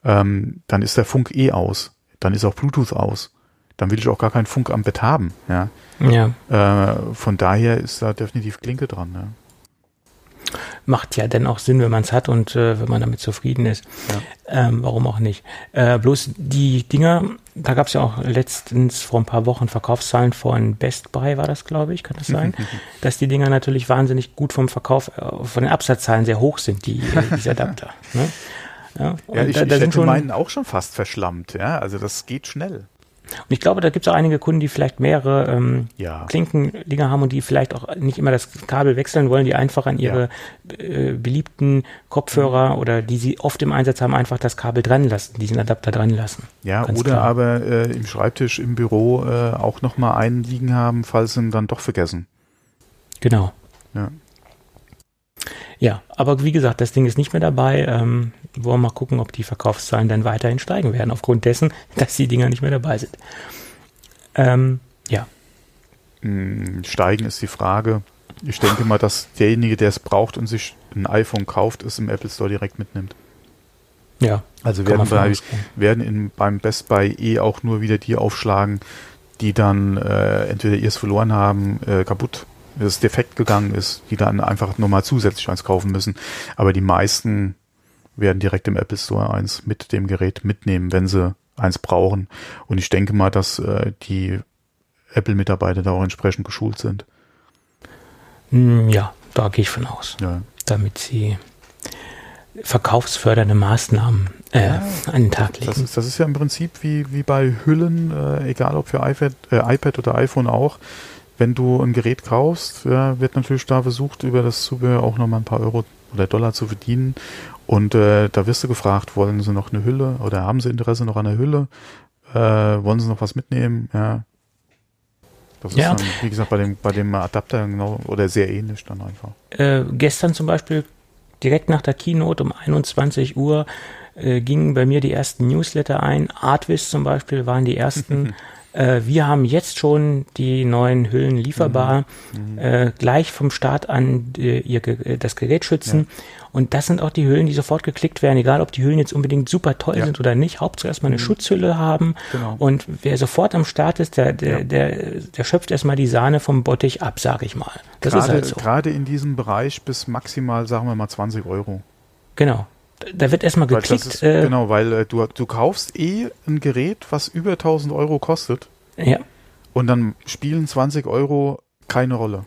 ähm, dann ist der Funk eh aus. Dann ist auch Bluetooth aus. Dann will ich auch gar keinen Funk am Bett haben. Ja. Ja. Äh, von daher ist da definitiv Klinke dran. Ne? Macht ja dann auch Sinn, wenn man es hat und äh, wenn man damit zufrieden ist. Ja. Ähm, warum auch nicht? Äh, bloß die Dinger, da gab es ja auch letztens vor ein paar Wochen Verkaufszahlen von Best Buy, war das, glaube ich, kann das sein? [laughs] dass die Dinger natürlich wahnsinnig gut vom Verkauf, äh, von den Absatzzahlen sehr hoch sind, die, äh, diese Adapter. [laughs] ne? Ja, ja ich, da, da ich hätte meinen auch schon fast verschlammt, ja, also das geht schnell. Und ich glaube, da gibt es auch einige Kunden, die vielleicht mehrere ähm, ja. Klinkendinger haben und die vielleicht auch nicht immer das Kabel wechseln wollen, die einfach an ihre ja. äh, beliebten Kopfhörer mhm. oder die sie oft im Einsatz haben, einfach das Kabel dran lassen, diesen Adapter dran lassen. Ja, Ganz oder klar. aber äh, im Schreibtisch im Büro äh, auch nochmal einen liegen haben, falls sie ihn dann doch vergessen. Genau. Ja. Ja, aber wie gesagt, das Ding ist nicht mehr dabei. Ähm, wollen wir mal gucken, ob die Verkaufszahlen dann weiterhin steigen werden, aufgrund dessen, [laughs] dass die Dinger nicht mehr dabei sind. Ähm, ja. Hm, steigen ist die Frage. Ich denke mal, dass derjenige, der es braucht und sich ein iPhone kauft, es im Apple Store direkt mitnimmt. Ja. Also werden, bei, werden in, beim Best Buy eh auch nur wieder die aufschlagen, die dann äh, entweder ihr es verloren haben, äh, kaputt es defekt gegangen ist, die dann einfach nochmal zusätzlich eins kaufen müssen. Aber die meisten werden direkt im Apple Store eins mit dem Gerät mitnehmen, wenn sie eins brauchen. Und ich denke mal, dass äh, die Apple-Mitarbeiter da auch entsprechend geschult sind. Hm, ja, da gehe ich von aus. Ja. Damit sie verkaufsfördernde Maßnahmen äh, ja, an den Tag legen. Das ist, das ist ja im Prinzip wie, wie bei Hüllen, äh, egal ob für iPad, äh, iPad oder iPhone auch wenn du ein Gerät kaufst, ja, wird natürlich da versucht, über das Zubehör auch nochmal ein paar Euro oder Dollar zu verdienen. Und äh, da wirst du gefragt, wollen sie noch eine Hülle oder haben sie Interesse noch an der Hülle? Äh, wollen sie noch was mitnehmen? Ja. Das ja. ist dann, wie gesagt, bei dem, bei dem Adapter genau oder sehr ähnlich dann einfach. Äh, gestern zum Beispiel, direkt nach der Keynote um 21 Uhr, äh, gingen bei mir die ersten Newsletter ein. Artvis zum Beispiel waren die ersten. [laughs] Äh, wir haben jetzt schon die neuen Hüllen lieferbar, mhm. äh, gleich vom Start an äh, ihr, das Gerät schützen. Ja. Und das sind auch die Hüllen, die sofort geklickt werden, egal ob die Hüllen jetzt unbedingt super toll ja. sind oder nicht. Hauptsache erstmal eine mhm. Schutzhülle haben. Genau. Und wer sofort am Start ist, der, der, ja. der, der schöpft erstmal die Sahne vom Bottich ab, sag ich mal. Das gerade, ist halt so. Gerade in diesem Bereich bis maximal, sagen wir mal, 20 Euro. Genau da wird erstmal geklickt. Ist, äh, genau, weil äh, du, du kaufst eh ein Gerät, was über 1000 Euro kostet. Ja. Und dann spielen 20 Euro keine Rolle.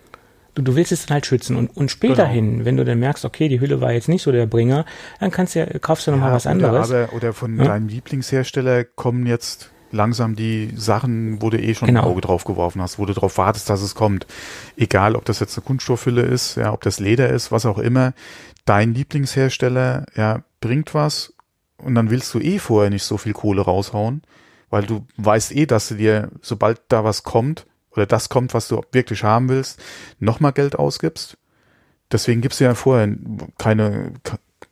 Du, du willst es dann halt schützen. Und, und späterhin, genau. wenn du dann merkst, okay, die Hülle war jetzt nicht so der Bringer, dann kannst du ja, kaufst du nochmal ja, was anderes. Oder, oder von ja? deinem Lieblingshersteller kommen jetzt langsam die Sachen, wo du eh schon genau. ein Auge drauf geworfen hast, wo du darauf wartest, dass es kommt. Egal, ob das jetzt eine Kunststoffhülle ist, ja, ob das Leder ist, was auch immer dein Lieblingshersteller ja bringt was und dann willst du eh vorher nicht so viel Kohle raushauen, weil du weißt eh, dass du dir, sobald da was kommt oder das kommt, was du wirklich haben willst, nochmal Geld ausgibst. Deswegen gibst du ja vorher keine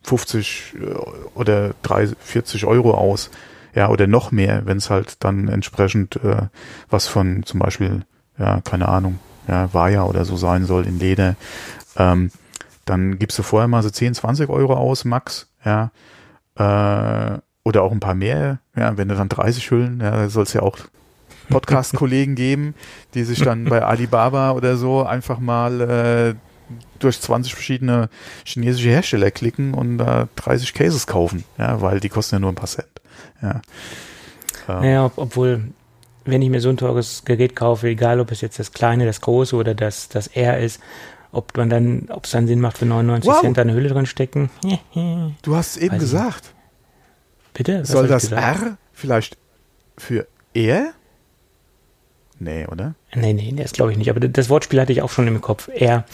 50 äh, oder 30, 40 Euro aus. Ja, oder noch mehr, wenn es halt dann entsprechend äh, was von zum Beispiel, ja, keine Ahnung, ja, Wire oder so sein soll in Leder. Ähm, dann gibst du vorher mal so 10, 20 Euro aus, max, ja. Äh, oder auch ein paar mehr, ja, wenn du dann 30 Hüllen, ja, soll es ja auch Podcast-Kollegen [laughs] geben, die sich dann bei Alibaba oder so einfach mal äh, durch 20 verschiedene chinesische Hersteller klicken und da äh, 30 Cases kaufen, ja, weil die kosten ja nur ein paar Cent. Ja. Ähm. Naja, ob, obwohl, wenn ich mir so ein teures Gerät kaufe, egal ob es jetzt das kleine, das große oder das, das R ist, ob man dann, ob es dann Sinn macht, für 99 wow. Cent eine Hülle drin stecken. Du hast es eben Weiß gesagt. Bitte? Was Soll das? R vielleicht für er Nee, oder? Nee, nee, das glaube ich nicht. Aber das Wortspiel hatte ich auch schon im Kopf. Er,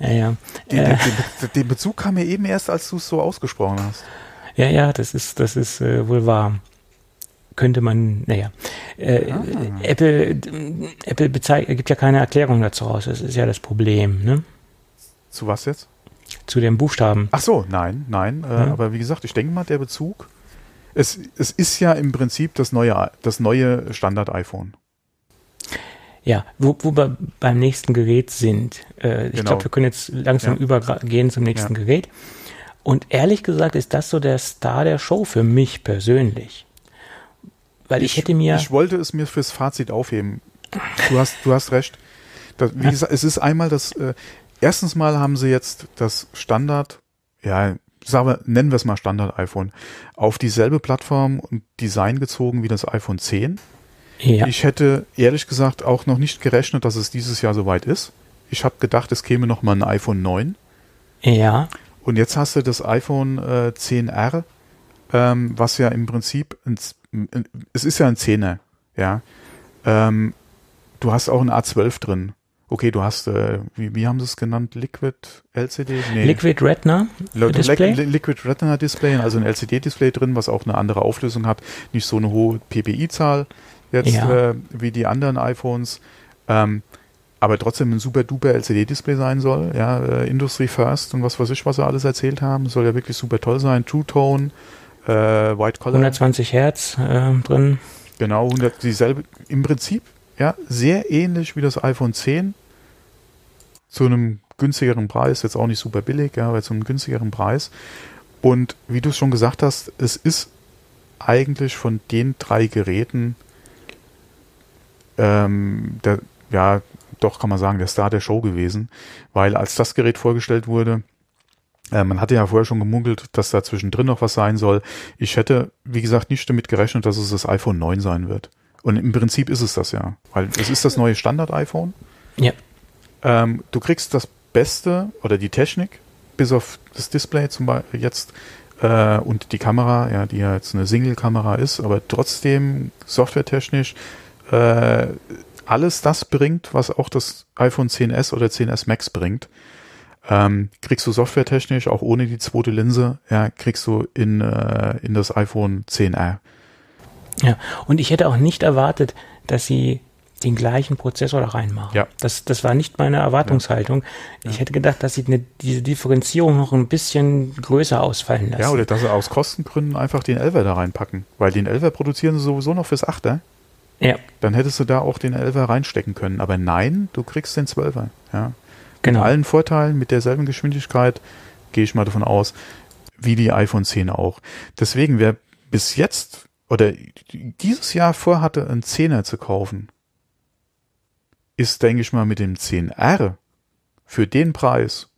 ja, ja. Den, äh, den, den Bezug kam mir eben erst, als du es so ausgesprochen hast. Ja, ja, das ist, das ist äh, wohl wahr. Könnte man, naja. Äh, ah. Apple, Apple gibt ja keine Erklärung dazu raus. Das ist ja das Problem, ne? Zu was jetzt? Zu den Buchstaben. Ach so, nein, nein. Äh, ja. Aber wie gesagt, ich denke mal, der Bezug. Es, es ist ja im Prinzip das neue, das neue Standard-iPhone. Ja, wo, wo wir beim nächsten Gerät sind. Äh, ich genau. glaube, wir können jetzt langsam ja. übergehen zum nächsten ja. Gerät. Und ehrlich gesagt ist das so der Star der Show für mich persönlich. Weil ich, ich hätte mir. Ich wollte es mir fürs Fazit aufheben. Du hast, du hast recht. Das, wie gesagt, es ist einmal das, äh, erstens mal haben sie jetzt das Standard, ja, sagen wir, nennen wir es mal Standard iPhone, auf dieselbe Plattform und Design gezogen wie das iPhone 10. Ja. Ich hätte ehrlich gesagt auch noch nicht gerechnet, dass es dieses Jahr soweit ist. Ich habe gedacht, es käme noch mal ein iPhone 9. Ja. Und jetzt hast du das iPhone äh, 10R, ähm, was ja im Prinzip, ein, es ist ja ein 10er, ja. Ähm, du hast auch ein A12 drin. Okay, du hast, äh, wie, wie haben sie es genannt? Liquid LCD? Nee. Liquid Retina Display? Liquid Retina Display, also ein LCD-Display drin, was auch eine andere Auflösung hat, nicht so eine hohe PPI-Zahl jetzt ja. äh, wie die anderen iPhones. Ähm, aber trotzdem ein super duper LCD-Display sein soll, ja, äh, Industry First und was weiß ich, was sie alles erzählt haben, soll ja wirklich super toll sein, True Tone, äh, White Color. 120 Hertz äh, drin. Genau, 100, dieselbe, im Prinzip, ja, sehr ähnlich wie das iPhone 10, zu einem günstigeren Preis, jetzt auch nicht super billig, ja, aber zu einem günstigeren Preis. Und wie du es schon gesagt hast, es ist eigentlich von den drei Geräten ähm, der, ja, doch kann man sagen, der Star der Show gewesen, weil als das Gerät vorgestellt wurde, äh, man hatte ja vorher schon gemunkelt, dass da zwischendrin noch was sein soll. Ich hätte, wie gesagt, nicht damit gerechnet, dass es das iPhone 9 sein wird. Und im Prinzip ist es das ja, weil es ist das neue Standard-iPhone. Ja. Ähm, du kriegst das Beste oder die Technik, bis auf das Display zum Beispiel jetzt äh, und die Kamera, ja, die ja jetzt eine Single-Kamera ist, aber trotzdem softwaretechnisch äh, alles das bringt, was auch das iPhone 10s oder 10s Max bringt. Ähm, kriegst du softwaretechnisch auch ohne die zweite Linse, ja, kriegst du in, äh, in das iPhone 10R. Ja, und ich hätte auch nicht erwartet, dass sie den gleichen Prozessor da reinmachen. Ja. Das, das war nicht meine Erwartungshaltung. Ja. Ich hätte gedacht, dass sie eine, diese Differenzierung noch ein bisschen größer ausfallen lassen. Ja, oder dass sie aus Kostengründen einfach den 11er da reinpacken. Weil den 11er produzieren sie sowieso noch fürs 8er. Ja. Dann hättest du da auch den 11er reinstecken können. Aber nein, du kriegst den 12er. Ja. Genau. Mit allen Vorteilen, mit derselben Geschwindigkeit, gehe ich mal davon aus, wie die iPhone 10 auch. Deswegen, wer bis jetzt oder dieses Jahr vorhatte, einen 10er zu kaufen, ist, denke ich mal, mit dem 10R für den Preis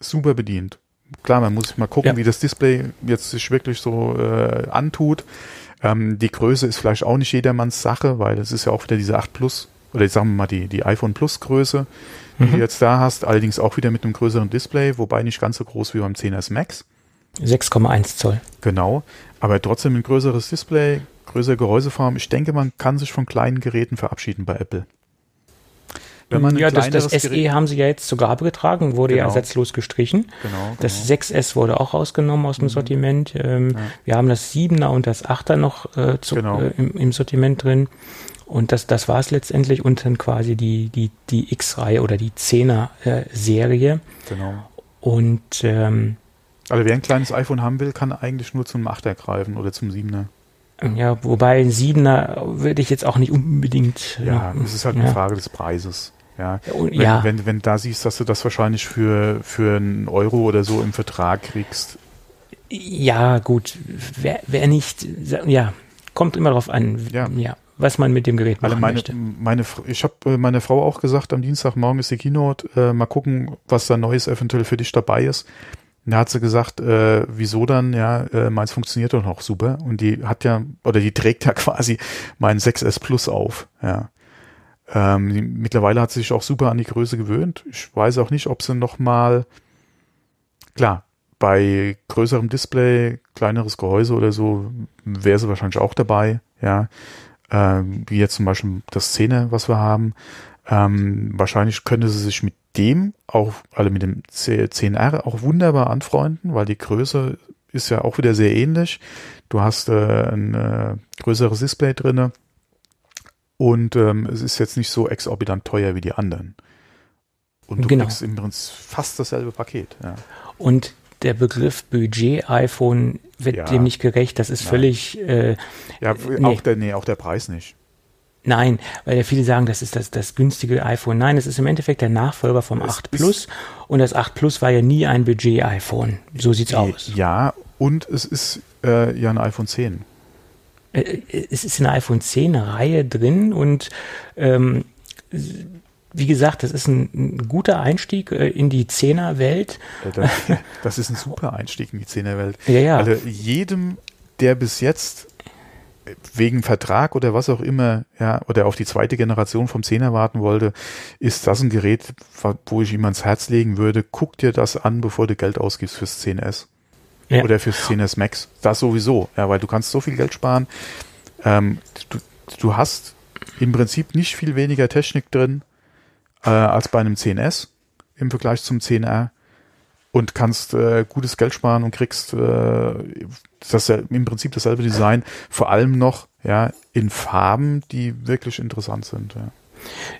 super bedient. Klar, man muss mal gucken, ja. wie das Display jetzt sich wirklich so äh, antut. Ähm, die Größe ist vielleicht auch nicht jedermanns Sache, weil es ist ja auch wieder diese 8 Plus oder sagen wir mal die, die iPhone Plus Größe, die mhm. du jetzt da hast, allerdings auch wieder mit einem größeren Display, wobei nicht ganz so groß wie beim 10S Max. 6,1 Zoll. Genau, aber trotzdem ein größeres Display, größere Gehäuseform. Ich denke, man kann sich von kleinen Geräten verabschieden bei Apple. Wenn man ja, das, das SE haben sie ja jetzt zur Gabe getragen, wurde genau. ja ersatzlos gestrichen. Genau, das genau. 6S wurde auch rausgenommen aus dem mhm. Sortiment. Ähm, ja. Wir haben das 7er und das 8er noch äh, zu, genau. äh, im, im, Sortiment drin. Und das, das war es letztendlich und dann quasi die, die, die X-Reihe oder die 10er-Serie. Äh, genau. Und ähm, also wer ein kleines iPhone haben will, kann eigentlich nur zum 8er greifen oder zum 7er. Ja, wobei ein Siebener würde ich jetzt auch nicht unbedingt. Ja, es ist halt eine Frage des Preises. Ja, wenn, ja. Wenn, wenn da siehst, dass du das wahrscheinlich für, für einen Euro oder so im Vertrag kriegst. Ja, gut. Wer, wer nicht, ja, kommt immer darauf an, ja. ja. was man mit dem Gerät machen meine, möchte. Meine, ich habe äh, meiner Frau auch gesagt, am Dienstagmorgen ist die Keynote, äh, mal gucken, was da Neues eventuell für dich dabei ist. Da hat sie gesagt, äh, wieso dann, ja, äh, meins funktioniert doch noch super. Und die hat ja, oder die trägt ja [laughs] quasi meinen 6S Plus auf, ja. Ähm, die, mittlerweile hat sie sich auch super an die Größe gewöhnt. Ich weiß auch nicht, ob sie noch mal klar, bei größerem Display, kleineres Gehäuse oder so, wäre sie wahrscheinlich auch dabei, ja. ähm, wie jetzt zum Beispiel das Szene, was wir haben. Ähm, wahrscheinlich könnte sie sich mit dem auch, also mit dem 10R auch wunderbar anfreunden, weil die Größe ist ja auch wieder sehr ähnlich. Du hast äh, ein äh, größeres Display drinne und ähm, es ist jetzt nicht so exorbitant teuer wie die anderen. Und du genau. kriegst im Prinzip fast dasselbe Paket. Ja. Und der Begriff Budget-iPhone wird ja. dem nicht gerecht. Das ist Nein. völlig. Äh, ja, nee. auch, der, nee, auch der Preis nicht. Nein, weil ja viele sagen, das ist das, das günstige iPhone. Nein, es ist im Endeffekt der Nachfolger vom es 8 Plus. Und das 8 Plus war ja nie ein Budget-iPhone. So sieht's aus. Ja, und es ist äh, ja ein iPhone 10. Äh, äh, es ist in der iPhone 10 Reihe drin und ähm, wie gesagt, das ist ein, ein guter Einstieg äh, in die 10er Welt. [laughs] Das ist ein super Einstieg in die 10er Welt. Ja, ja. Also jedem, der bis jetzt wegen Vertrag oder was auch immer, ja, oder auf die zweite Generation vom 10er warten wollte, ist das ein Gerät, wo ich ihm ans Herz legen würde, guck dir das an, bevor du Geld ausgibst fürs 10S. Ja. Oder fürs 10S Max. Das sowieso, ja, weil du kannst so viel Geld sparen. Ähm, du, du hast im Prinzip nicht viel weniger Technik drin äh, als bei einem 10S im Vergleich zum 10R und kannst äh, gutes Geld sparen und kriegst äh, das ja im Prinzip dasselbe Design, vor allem noch ja in Farben, die wirklich interessant sind. Ja.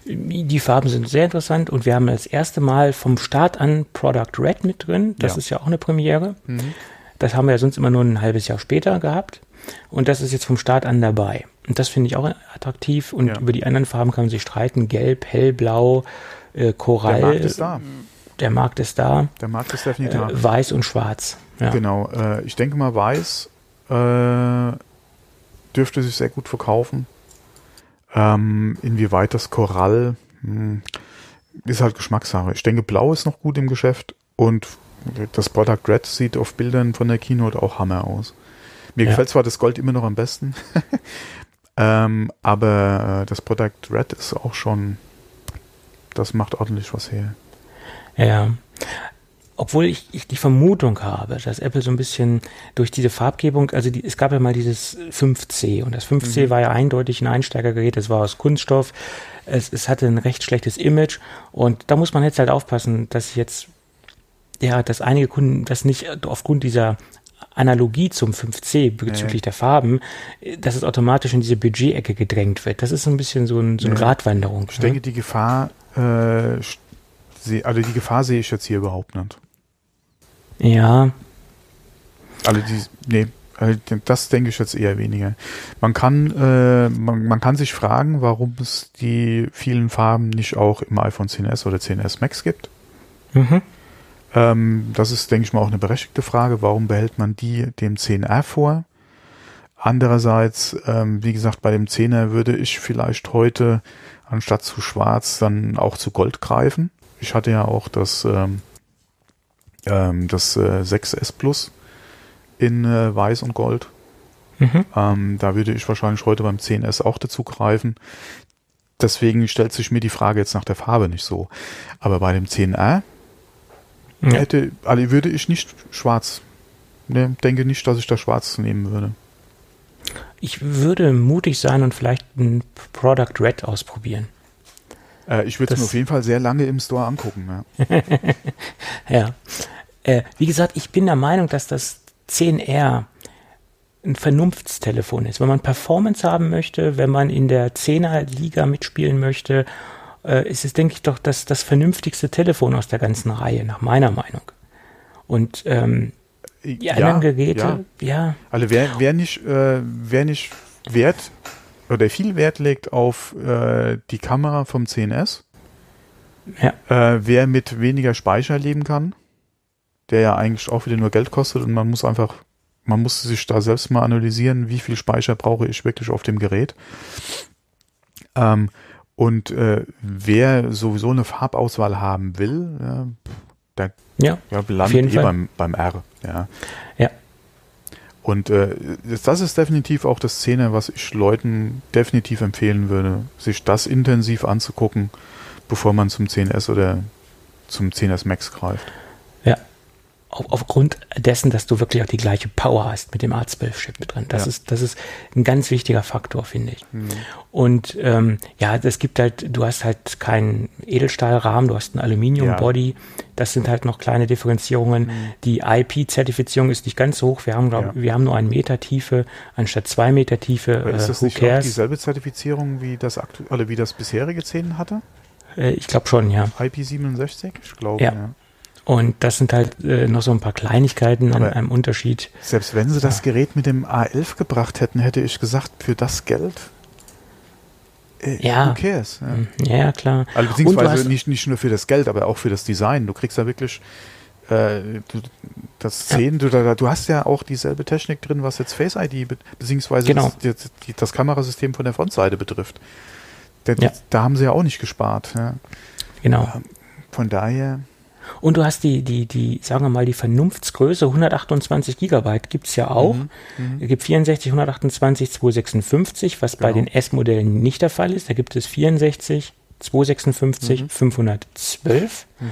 Die Farben sind sehr interessant und wir haben das erste Mal vom Start an Product Red mit drin. Das ja. ist ja auch eine Premiere. Mhm. Das haben wir ja sonst immer nur ein halbes Jahr später gehabt. Und das ist jetzt vom Start an dabei. Und das finde ich auch attraktiv. Und ja. über die anderen Farben kann man sich streiten. Gelb, hellblau, äh, Korall. Der Markt ist da. Der Markt ist da. Der Markt ist definitiv da. Äh, weiß und schwarz. Ja. Genau. Äh, ich denke mal, weiß äh, dürfte sich sehr gut verkaufen. Ähm, inwieweit das Korall mh, hm, ist halt Geschmackssache. Ich denke, blau ist noch gut im Geschäft und das Product Red sieht auf Bildern von der Keynote auch Hammer aus. Mir ja. gefällt zwar das Gold immer noch am besten, [laughs] ähm, aber äh, das Product Red ist auch schon, das macht ordentlich was her. Ja. Obwohl ich, ich die Vermutung habe, dass Apple so ein bisschen durch diese Farbgebung, also die, es gab ja mal dieses 5C und das 5C mhm. war ja eindeutig ein Einsteigergerät, das war aus Kunststoff, es, es hatte ein recht schlechtes Image und da muss man jetzt halt aufpassen, dass jetzt ja, dass einige Kunden das nicht aufgrund dieser Analogie zum 5C bezüglich ja. der Farben, dass es automatisch in diese Budget-Ecke gedrängt wird. Das ist so ein bisschen so, ein, so eine ja. Gratwanderung. Ich ne? denke, die Gefahr, äh, also die Gefahr sehe ich jetzt hier überhaupt nicht. Ja. Also die, nee, also das denke ich jetzt eher weniger. Man kann, äh, man, man kann sich fragen, warum es die vielen Farben nicht auch im iPhone 10s oder 10s Max gibt. Mhm. Ähm, das ist, denke ich mal, auch eine berechtigte Frage. Warum behält man die dem 10R vor? Andererseits, ähm, wie gesagt, bei dem 10er würde ich vielleicht heute anstatt zu schwarz dann auch zu Gold greifen. Ich hatte ja auch das, ähm, ähm, das äh, 6S Plus in äh, weiß und gold. Mhm. Ähm, da würde ich wahrscheinlich heute beim 10S auch dazu greifen. Deswegen stellt sich mir die Frage jetzt nach der Farbe nicht so. Aber bei dem 10R ja. Hätte, also würde ich nicht schwarz. Ne, denke nicht, dass ich da schwarz nehmen würde. Ich würde mutig sein und vielleicht ein Product Red ausprobieren. Äh, ich würde es mir auf jeden Fall sehr lange im Store angucken. Ja. [laughs] ja. Äh, wie gesagt, ich bin der Meinung, dass das 10R ein Vernunftstelefon ist. Wenn man Performance haben möchte, wenn man in der 10er Liga mitspielen möchte äh, ist es, denke ich, doch das, das vernünftigste Telefon aus der ganzen Reihe, nach meiner Meinung. Und ähm, die ja, anderen Geräte, ja. ja. Also wer, wer nicht, äh, wer nicht Wert oder viel Wert legt auf äh, die Kamera vom 10S, ja. äh, wer mit weniger Speicher leben kann, der ja eigentlich auch wieder nur Geld kostet und man muss einfach, man muss sich da selbst mal analysieren, wie viel Speicher brauche ich wirklich auf dem Gerät. Ähm, und äh, wer sowieso eine Farbauswahl haben will, ja, der ja, ja, landet eh beim, beim R. Ja. ja. Und äh, das ist definitiv auch das Szene, was ich Leuten definitiv empfehlen würde, sich das intensiv anzugucken, bevor man zum 10S oder zum 10S Max greift. Auf, aufgrund dessen, dass du wirklich auch die gleiche Power hast mit dem A12-Chip drin. Das, ja. ist, das ist ein ganz wichtiger Faktor, finde ich. Mhm. Und ähm, ja, es gibt halt, du hast halt keinen Edelstahlrahmen, du hast einen Aluminium-Body. Ja. Das sind halt noch kleine Differenzierungen. Mhm. Die IP-Zertifizierung ist nicht ganz so hoch. Wir haben, glaub, ja. wir haben nur einen Meter Tiefe anstatt zwei Meter Tiefe. Aber ist das äh, nicht dieselbe Zertifizierung wie das, aktuelle, wie das bisherige 10 hatte? Äh, ich glaube schon, ja. IP67? Ich glaube, ja. Und das sind halt äh, noch so ein paar Kleinigkeiten an einem Unterschied. Selbst wenn sie das Gerät mit dem A11 gebracht hätten, hätte ich gesagt, für das Geld. Äh, ja. Who cares? Ja, mhm. ja klar. Also beziehungsweise nicht, nicht nur für das Geld, aber auch für das Design. Du kriegst da wirklich äh, du, das 10, ja. du, du hast ja auch dieselbe Technik drin, was jetzt Face ID beziehungsweise genau. das, die, das, Kamerasystem von der Frontseite betrifft. Der, ja. Da haben sie ja auch nicht gespart. Ja. Genau. Ähm, von daher. Und du hast die, die, die, sagen wir mal, die Vernunftsgröße 128 Gigabyte gibt es ja auch. Mhm, mhm. es gibt 64, 128, 256, was genau. bei den S-Modellen nicht der Fall ist. Da gibt es 64, 256, mhm. 512. Mhm.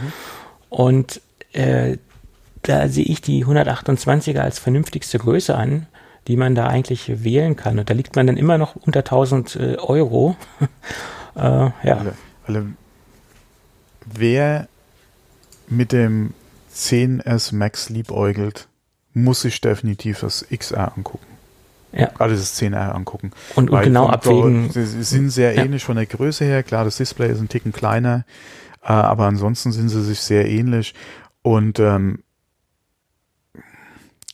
Und äh, da sehe ich die 128er als vernünftigste Größe an, die man da eigentlich wählen kann. Und da liegt man dann immer noch unter 1000 äh, Euro. [laughs] äh, ja. Alle, alle, wer mit dem 10S Max liebäugelt, muss sich definitiv das XR angucken. Ja. Also das 10R angucken. Und, und genau abwägen. Sie sind sehr ja. ähnlich von der Größe her. Klar, das Display ist ein Ticken kleiner, äh, aber ansonsten sind sie sich sehr ähnlich. Und ähm,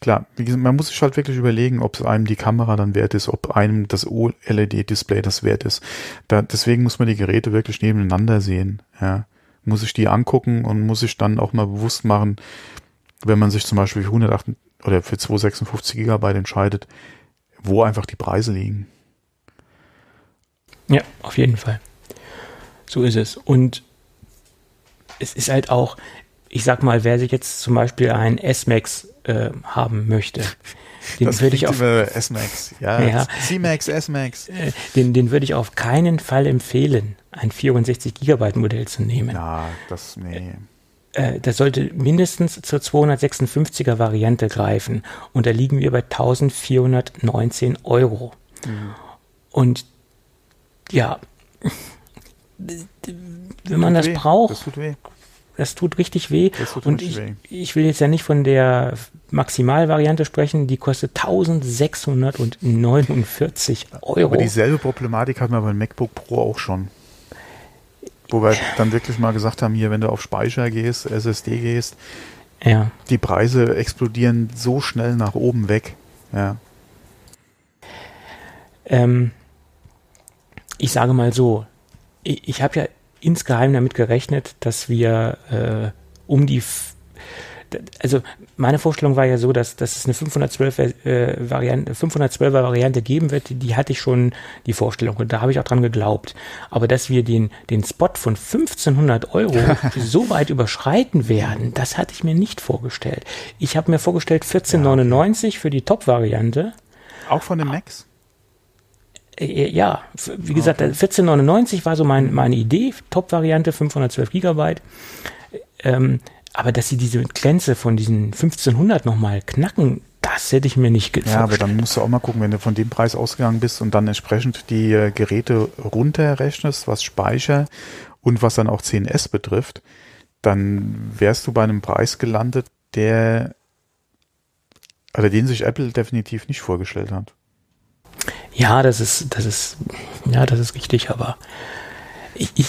klar, wie gesagt, man muss sich halt wirklich überlegen, ob es einem die Kamera dann wert ist, ob einem das OLED-Display das wert ist. Da, deswegen muss man die Geräte wirklich nebeneinander sehen. Ja muss ich die angucken und muss ich dann auch mal bewusst machen, wenn man sich zum Beispiel für 108 oder für 256 Gigabyte entscheidet, wo einfach die Preise liegen. Ja, auf jeden Fall. So ist es. Und es ist halt auch, ich sag mal, wer sich jetzt zum Beispiel ein S-Max äh, haben möchte, den das würde ich auf S-Max, ja, ja C-Max, S-Max. Äh, den, den würde ich auf keinen Fall empfehlen, ein 64 Gigabyte Modell zu nehmen. Ja, das nee. Äh, das sollte mindestens zur 256er Variante greifen und da liegen wir bei 1419 Euro. Mhm. Und ja, wenn man das weh. braucht, das tut weh. Das tut richtig weh. Tut und ich, weh. ich will jetzt ja nicht von der Maximalvariante sprechen, die kostet 1649 Euro. Aber dieselbe Problematik hatten wir beim MacBook Pro auch schon. Wo wir dann wirklich mal gesagt haben, hier, wenn du auf Speicher gehst, SSD gehst, ja. die Preise explodieren so schnell nach oben weg. Ja. Ähm, ich sage mal so, ich, ich habe ja insgeheim damit gerechnet, dass wir äh, um die also meine Vorstellung war ja so, dass, dass es eine 512 äh, Variante, 512er Variante geben wird, die hatte ich schon die Vorstellung und da habe ich auch dran geglaubt. Aber dass wir den, den Spot von 1500 Euro [laughs] so weit überschreiten werden, das hatte ich mir nicht vorgestellt. Ich habe mir vorgestellt 1499 ja, okay. für die Top-Variante. Auch von den Macs? Äh, ja, wie gesagt, okay. 1499 war so mein, meine Idee, Top-Variante, 512 Gigabyte. Ähm, aber dass sie diese Grenze von diesen 1500 nochmal knacken, das hätte ich mir nicht gedacht. Ja, aber dann musst du auch mal gucken, wenn du von dem Preis ausgegangen bist und dann entsprechend die äh, Geräte runterrechnest, was Speicher und was dann auch 10S betrifft, dann wärst du bei einem Preis gelandet, der, also den sich Apple definitiv nicht vorgestellt hat. Ja, das ist, das ist, ja, das ist richtig, aber ich, ich,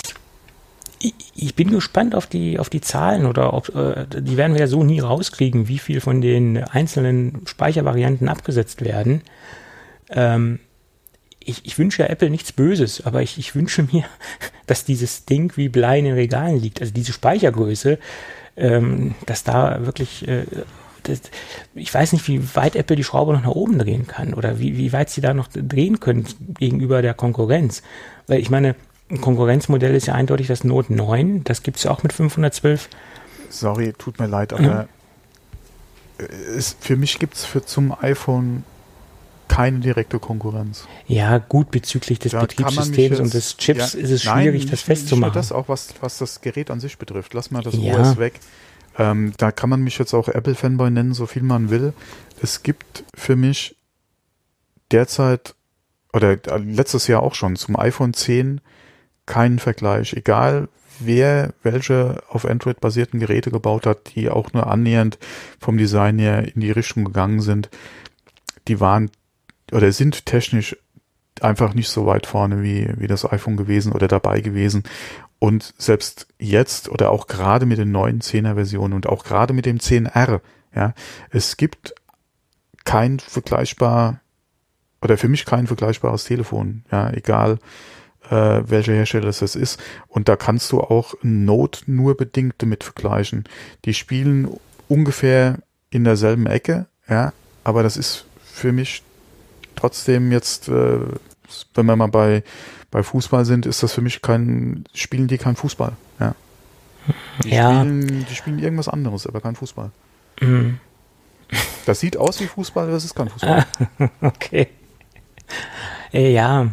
ich bin gespannt auf die, auf die Zahlen oder ob, äh, die werden wir ja so nie rauskriegen, wie viel von den einzelnen Speichervarianten abgesetzt werden. Ähm, ich, ich wünsche ja Apple nichts Böses, aber ich, ich wünsche mir, [laughs] dass dieses Ding wie Blei in den Regalen liegt, also diese Speichergröße, ähm, dass da wirklich äh, das, ich weiß nicht, wie weit Apple die Schraube noch nach oben drehen kann oder wie, wie weit sie da noch drehen können gegenüber der Konkurrenz. Weil ich meine, ein Konkurrenzmodell ist ja eindeutig das Note 9, das gibt es ja auch mit 512. Sorry, tut mir leid, aber mhm. es, für mich gibt es zum iPhone keine direkte Konkurrenz. Ja, gut, bezüglich des da Betriebssystems und des Chips ja, ist es schwierig, nein, das festzumachen. Nicht das auch, was, was das Gerät an sich betrifft. Lass mal das ja. OS weg. Ähm, da kann man mich jetzt auch Apple-Fanboy nennen, so viel man will. Es gibt für mich derzeit oder äh, letztes Jahr auch schon zum iPhone 10 keinen Vergleich. Egal wer welche auf Android basierten Geräte gebaut hat, die auch nur annähernd vom Design her in die Richtung gegangen sind, die waren oder sind technisch einfach nicht so weit vorne wie, wie das iPhone gewesen oder dabei gewesen. Und selbst jetzt oder auch gerade mit den neuen 10er Versionen und auch gerade mit dem 10R, ja, es gibt kein vergleichbar oder für mich kein vergleichbares Telefon, ja, egal äh, welcher Hersteller es ist. Und da kannst du auch Note nur bedingt damit vergleichen. Die spielen ungefähr in derselben Ecke, ja, aber das ist für mich trotzdem jetzt, äh, wenn wir mal bei, bei Fußball sind, ist das für mich kein, spielen die kein Fußball, ja. Die, ja. Spielen, die spielen irgendwas anderes, aber kein Fußball. Mhm. Das sieht aus wie Fußball, aber es ist kein Fußball. [laughs] okay. Äh, ja.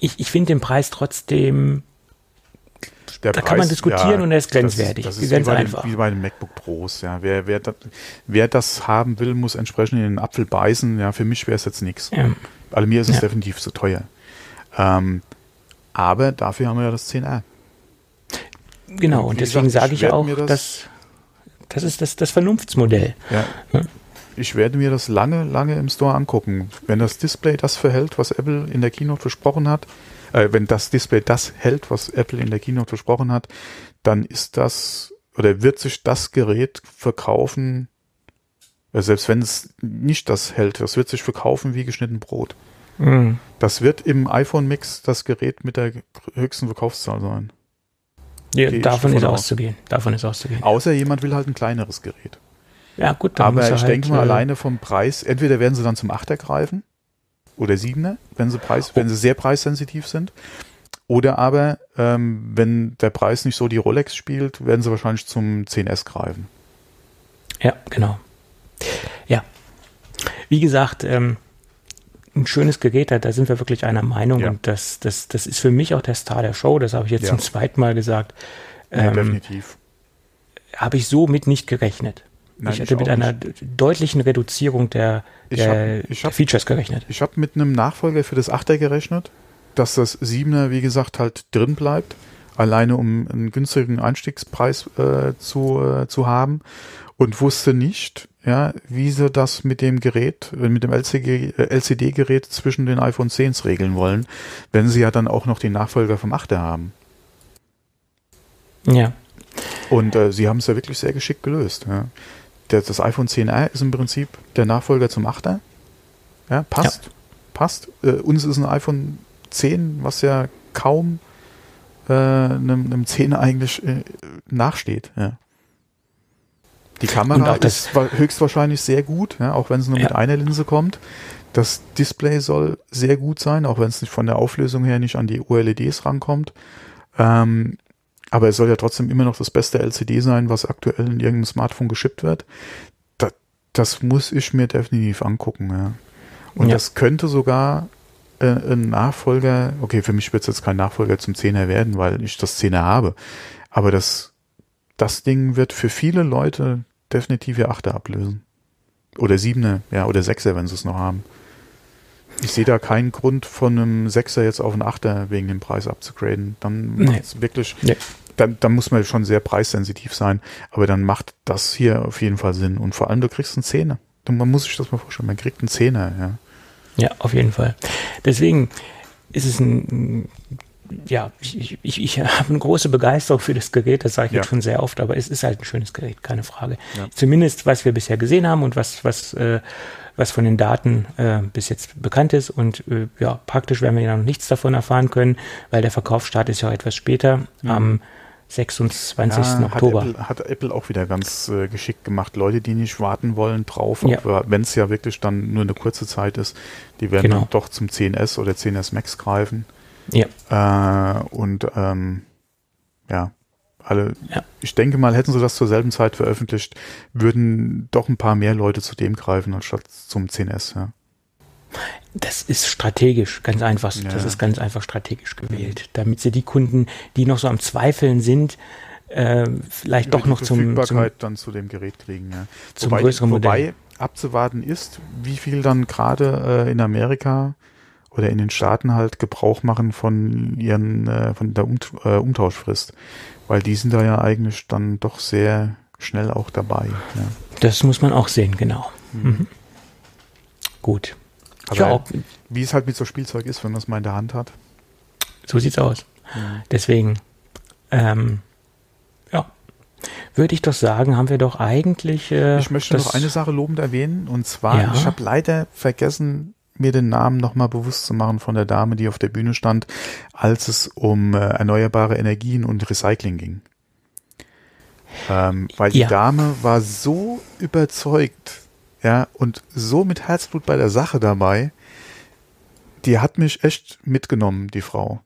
Ich, ich finde den Preis trotzdem. Der da Preis, kann man diskutieren ja, und er ist grenzwertig. Das ist, das ist ganz wie, bei einfach. Den, wie bei den MacBook Pros. Ja. Wer, wer, das, wer das haben will, muss entsprechend in den Apfel beißen. Ja, für mich wäre es jetzt nichts. Ja. Also mir ist es Ja. definitiv zu teuer. Ähm, aber dafür haben wir ja das 10R. Genau, Und und deswegen sage ich auch, das- dass das ist das, das Vernunftsmodell. Ja. Ich werde mir das lange, lange im Store angucken. Wenn das Display das verhält, was Apple in der Keynote versprochen hat, äh, wenn das Display das hält, was Apple in der Keynote versprochen hat, dann ist das oder wird sich das Gerät verkaufen, äh, selbst wenn es nicht das hält, das wird sich verkaufen wie geschnitten Brot. Mhm. Das wird im iPhone Mix das Gerät mit der höchsten Verkaufszahl sein. Ja, davon ist auszugehen. Davon ist auszugehen. Außer jemand will halt ein kleineres Gerät. Ja, gut, dann Aber er ich halt, denke mal, äh, alleine vom Preis, entweder werden sie dann zum Achter greifen oder Siebener, wenn sie Preis, wenn sie sehr preissensitiv sind. Oder aber, ähm, wenn der Preis nicht so die Rolex spielt, werden sie wahrscheinlich zum 10S greifen. Ja, genau. Ja. Wie gesagt, ähm, ein schönes Gerät, da, da sind wir wirklich einer Meinung Ja. und das, das, das ist für mich auch der Star der Show, das habe ich jetzt Ja. zum zweiten Mal gesagt. Ja, Ähm, definitiv. habe ich so mit nicht gerechnet. Nein, ich ich hatte mit auch einer d- deutlichen Reduzierung der, Ich der, hab- ich der Features gerechnet. Ich habe mit einem Nachfolger für das 8er gerechnet, dass das 7er, wie gesagt, halt drin bleibt, alleine um einen günstigen Einstiegspreis äh, zu, äh, zu haben und wusste nicht, ja, wie sie das mit dem Gerät, äh, mit dem LCG, äh, LCD-Gerät zwischen den iPhone 10s regeln wollen, wenn sie ja dann auch noch den Nachfolger vom 8er haben. Ja. Und äh, sie haben es ja wirklich sehr geschickt gelöst. Ja. Das iPhone 10R ist im Prinzip der Nachfolger zum 8er. Ja, passt. Passt. Äh, uns ist ein iPhone 10, was ja kaum äh, einem, einem 10 eigentlich äh, nachsteht. Ja. Die Kamera ist wa- höchstwahrscheinlich sehr gut, ja, auch wenn es nur mit Ja. einer Linse kommt. Das Display soll sehr gut sein, auch wenn es nicht von der Auflösung her nicht an die OLEDs rankommt. Ähm, aber es soll ja trotzdem immer noch das beste LCD sein, was aktuell in irgendeinem Smartphone geschippt wird. Da, das muss ich mir definitiv angucken, ja. Und Ja. das könnte sogar äh, ein Nachfolger, okay, für mich wird es jetzt kein Nachfolger zum 10er werden, weil ich das 10er habe. Aber das, das Ding wird für viele Leute definitiv ihr 8er ablösen. Oder 7er, ja, oder 6er, wenn sie es noch haben. Ich sehe da keinen Grund von einem 6er jetzt auf einen 8er wegen dem Preis abzugraden. Dann Nee. wirklich, Nee. dann, dann muss man schon sehr preissensitiv sein. Aber dann macht das hier auf jeden Fall Sinn. Und vor allem, du kriegst einen Zehner. Man muss sich das mal vorstellen. Man kriegt einen Zehner, ja. Ja, auf jeden Fall. Deswegen ist es ein, ja, ich, ich, ich habe eine große Begeisterung für das Gerät, das sage ich Ja. jetzt schon sehr oft, aber es ist halt ein schönes Gerät, keine Frage. Ja. Zumindest, was wir bisher gesehen haben und was, was, äh, was von den Daten äh, bis jetzt bekannt ist. Und äh, ja, praktisch werden wir ja noch nichts davon erfahren können, weil der Verkaufsstart ist ja auch etwas später, am 26. Ja, Oktober. Hat Apple, hat Apple auch wieder ganz äh, geschickt gemacht. Leute, die nicht warten wollen drauf, Ja. wenn es ja wirklich dann nur eine kurze Zeit ist, die werden Genau. dann doch zum 10S oder 10S Max greifen. Ja, Äh, und ähm, ja, alle, Ja. ich denke mal, hätten sie das zur selben Zeit veröffentlicht, würden doch ein paar mehr Leute zu dem greifen, anstatt zum 10S, ja. Das ist strategisch, ganz einfach. Das Ja. ist ganz einfach strategisch gewählt, damit sie die Kunden, die noch so am Zweifeln sind, äh, vielleicht doch noch zum, Verfügbarkeit zum, dann zu dem Gerät kriegen. Ja. Zum wobei, größeren Modell. Wobei abzuwarten ist, wie viel dann gerade äh, in Amerika oder in den Staaten halt Gebrauch machen von ihren äh, von der um, äh, Umtauschfrist, weil die sind da ja eigentlich dann doch sehr schnell auch dabei. Ja. Das muss man auch sehen, genau. Mhm. Mhm. Gut. Aber ja, wie es halt mit so Spielzeug ist, wenn man es mal in der Hand hat. So sieht's aus. Mhm. Deswegen, ähm, ja, würde ich doch sagen, haben wir doch eigentlich. Äh, ich möchte noch eine Sache lobend erwähnen, und zwar, ja. ich habe leider vergessen, mir den Namen nochmal bewusst zu machen von der Dame, die auf der Bühne stand, als es um äh, erneuerbare Energien und Recycling ging. Ähm, weil die ja. Dame war so überzeugt, ja, und so mit Herzblut bei der Sache dabei, die hat mich echt mitgenommen, die Frau.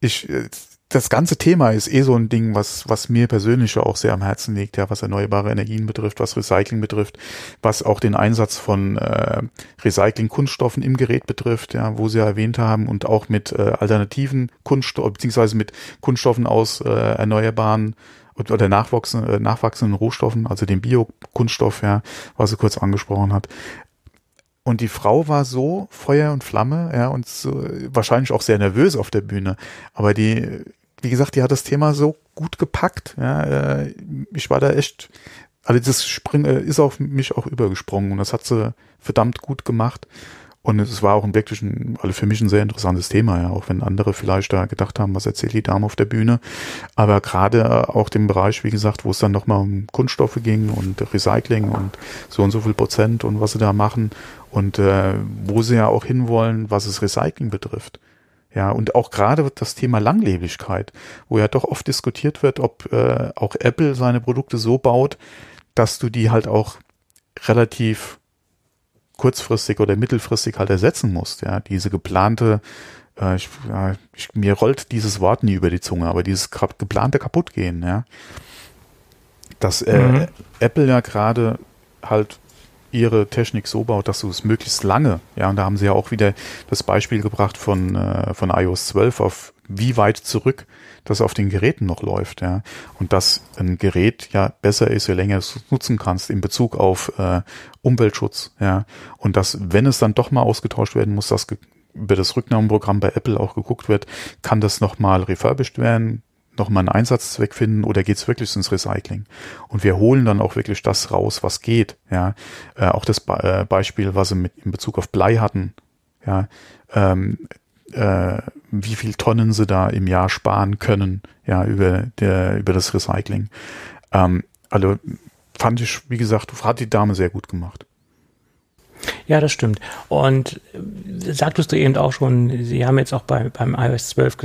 Ich, äh, das ganze Thema ist eh so ein Ding, was, was mir persönlich auch sehr am Herzen liegt, ja, was erneuerbare Energien betrifft, was Recycling betrifft, was auch den Einsatz von äh, Recycling-Kunststoffen im Gerät betrifft, ja, wo Sie ja erwähnt haben, und auch mit äh, alternativen Kunststoffen, beziehungsweise mit Kunststoffen aus äh, erneuerbaren oder nachwachsenden, äh, nachwachsenden Rohstoffen, also dem Biokunststoff, ja, was sie kurz angesprochen hat. Und die Frau war so Feuer und Flamme, ja, und so, wahrscheinlich auch sehr nervös auf der Bühne. Aber die, wie gesagt, die hat das Thema so gut gepackt. Ja, äh, ich war da echt, also das Spring äh, ist auf mich auch übergesprungen und das hat sie verdammt gut gemacht. Und es war auch ein wirklich ein, also für mich ein sehr interessantes Thema, ja, auch wenn andere vielleicht da gedacht haben, was erzählt die Dame auf der Bühne. Aber gerade auch dem Bereich, wie gesagt, wo es dann nochmal um Kunststoffe ging und Recycling und so und so viel Prozent und was sie da machen und äh, wo sie ja auch hinwollen, was es Recycling betrifft. Ja, und auch gerade das Thema Langlebigkeit, wo ja doch oft diskutiert wird, ob äh, auch Apple seine Produkte so baut, dass du die halt auch relativ kurzfristig oder mittelfristig halt ersetzen musst. Ja, diese geplante, äh, ich, ja, ich, mir rollt dieses Wort nie über die Zunge, aber dieses geplante kaputtgehen, ja, dass äh, mhm. Apple ja gerade halt ihre Technik so baut, dass du es möglichst lange, ja, und da haben sie ja auch wieder das Beispiel gebracht von, äh, von iOS 12 auf wie weit zurück das auf den Geräten noch läuft, ja. Und dass ein Gerät ja besser ist, je länger du es nutzen kannst in Bezug auf äh, Umweltschutz, ja. Und dass, wenn es dann doch mal ausgetauscht werden muss, dass über das Rücknahmeprogramm bei Apple auch geguckt wird, kann das nochmal refurbished werden, nochmal einen Einsatzzweck finden oder geht es wirklich ins Recycling? Und wir holen dann auch wirklich das raus, was geht. Ja, äh, auch das Be äh, Beispiel, was sie mit in Bezug auf Blei hatten. Ja, ähm, äh, wie viel Tonnen sie da im Jahr sparen können. Ja, über der über das Recycling. Ähm, also fand ich, wie gesagt, hat die Dame sehr gut gemacht. Ja, das stimmt. Und äh, sagtest du eben auch schon, Sie haben jetzt auch bei, beim iOS 12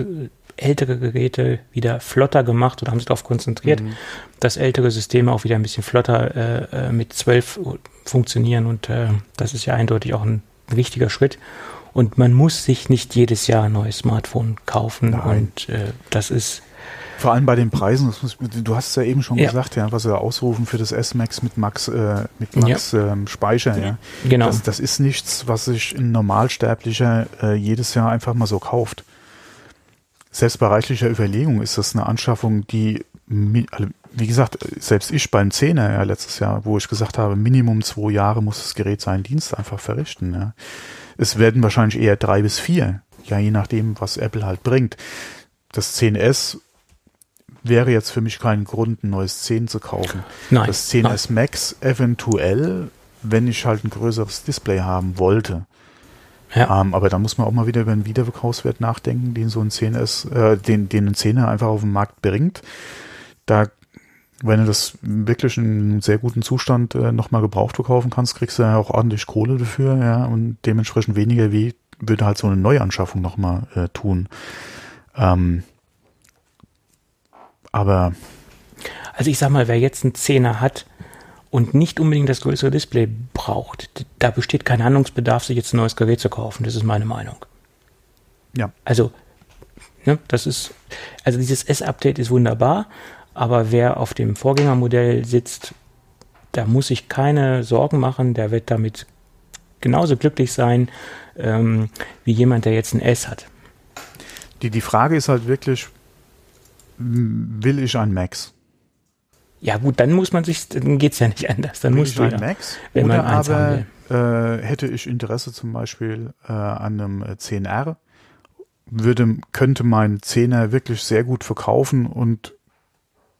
ältere Geräte wieder flotter gemacht oder haben sich darauf konzentriert, mhm. dass ältere Systeme auch wieder ein bisschen flotter äh, äh mit 12 funktionieren und äh, das ist ja eindeutig auch ein wichtiger Schritt. Und man muss sich nicht jedes Jahr ein neues Smartphone kaufen Nein. und äh, das ist vor allem bei den Preisen, muss, du hast es ja eben schon ja. gesagt, ja, was wir ausrufen für das S-Max mit Max, äh, mit Max ja. ähm, Speicher, ja. Genau. Das, das, ist nichts, was sich ein Normalsterblicher äh, jedes Jahr einfach mal so kauft selbst bei reichlicher Überlegung ist das eine Anschaffung, die, also, wie gesagt, selbst ich beim Zehner ja letztes Jahr, wo ich gesagt habe, Minimum zwei Jahre muss das Gerät seinen Dienst einfach verrichten. Ja. Es werden wahrscheinlich eher drei bis vier, ja, je nachdem, was Apple halt bringt. Das 10S wäre jetzt für mich kein Grund, ein neues 10 zu kaufen. Nein, das 10S nein. Max eventuell, wenn ich halt ein größeres Display haben wollte. Ja. Ähm, aber da muss man auch mal wieder über einen Wiederverkaufswert nachdenken, den so ein 10S, äh, den, den ein 10er einfach auf den Markt bringt. Da, wenn du das wirklich in einem sehr guten Zustand äh, nochmal gebraucht verkaufen kannst, kriegst du ja auch ordentlich Kohle dafür, ja, und dementsprechend weniger wie würde halt so eine Neuanschaffung nochmal äh, tun. Ähm, aber also ich sag mal, wer jetzt einen Zehner hat, und nicht unbedingt das größere Display braucht, da besteht kein Handlungsbedarf, sich jetzt ein neues Gerät zu kaufen. Das ist meine Meinung. Ja. Also, ne, das ist, also dieses S-Update ist wunderbar, aber wer auf dem Vorgängermodell sitzt, da muss sich keine Sorgen machen, der wird damit genauso glücklich sein ähm, wie jemand, der jetzt ein S hat. Die, die Frage ist halt wirklich, will ich ein Max. Ja gut, dann muss man sich, dann geht's ja nicht anders. Dann muss ein ja, Max wenn oder man eins aber äh, hätte ich Interesse zum Beispiel äh, an einem äh, 10R, würde, könnte mein 10er wirklich sehr gut verkaufen und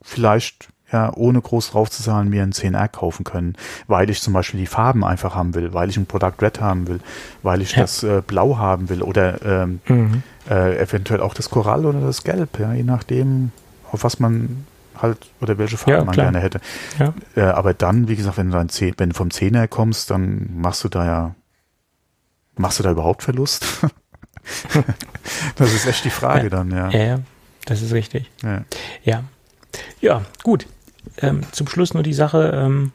vielleicht ja, ohne groß drauf zu zahlen, mir einen 10R kaufen können, weil ich zum Beispiel die Farben einfach haben will, weil ich ein Product Red haben will, weil ich Ja. das äh, Blau haben will oder ähm, Mhm. äh, eventuell auch das Korall oder das Gelb, ja, je nachdem, auf was man halt oder welche Farbe Ja, man gerne hätte. Ja. Äh, aber dann, wie gesagt, wenn du, dann zehn, wenn du vom Zehner kommst, dann machst du da ja, machst du da überhaupt Verlust? [laughs] das ist echt die Frage Ja. dann, ja. Ja, das ist richtig. ja. Ja, gut. Ähm, zum Schluss nur die Sache, ähm,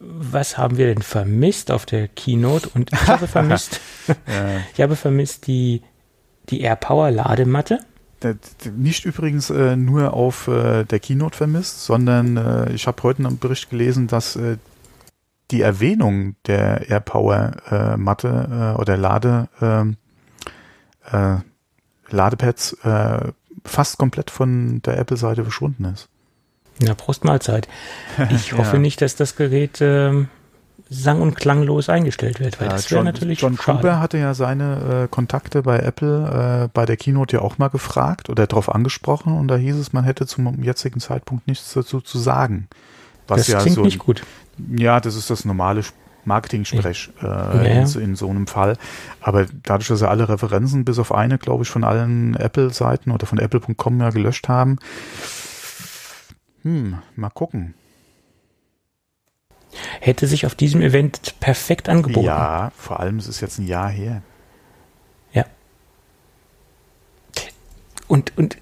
was haben wir denn vermisst auf der Keynote? Und ich habe [laughs] vermisst, ich habe vermisst die, die AirPower Ladematte. Nicht übrigens äh, nur auf äh, der Keynote vermisst, sondern äh, ich habe heute einen Bericht gelesen, dass äh, die Erwähnung der AirPower äh, Matte äh, oder Lade ähm, äh, Ladepads äh, fast komplett von der Apple-Seite verschwunden ist. Na, Prost Mahlzeit. Ich [laughs] hoffe Ja. nicht, dass das Gerät ähm, sang- und klanglos eingestellt wird, weil Ja, das wäre John, natürlich John schade. Gruber hatte ja seine äh, Kontakte bei Apple äh, bei der Keynote ja auch mal gefragt oder darauf angesprochen und da hieß es, man hätte zum jetzigen Zeitpunkt nichts dazu zu sagen. Was das ja klingt so nicht gut. Ja, das ist das normale Marketing-Sprech äh, Ja. in, so- in so einem Fall. Aber dadurch, dass sie alle Referenzen bis auf eine, glaube ich, von allen Apple-Seiten oder von apple.com ja gelöscht haben, hm, mal gucken. Hätte sich auf diesem Event perfekt angeboten. Ja, vor allem, es ist jetzt ein Jahr her. Und, und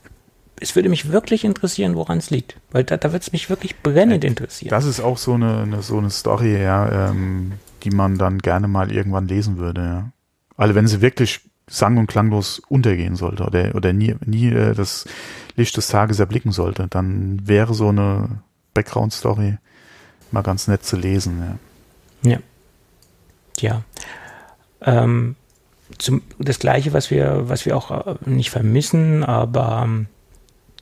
es würde mich wirklich interessieren, woran es liegt. Weil da, da würde es mich wirklich brennend interessieren. Das ist auch so eine, eine so eine Story, ja, ähm, die man dann gerne mal irgendwann lesen würde, ja. Also wenn sie wirklich sang- und klanglos untergehen sollte oder, oder nie, nie äh, das Licht des Tages erblicken sollte, dann wäre so eine Background-Story mal ganz nett zu lesen, ja. Ja. Ja. Ähm, zum, das gleiche, was wir, was wir auch äh, nicht vermissen, aber ähm,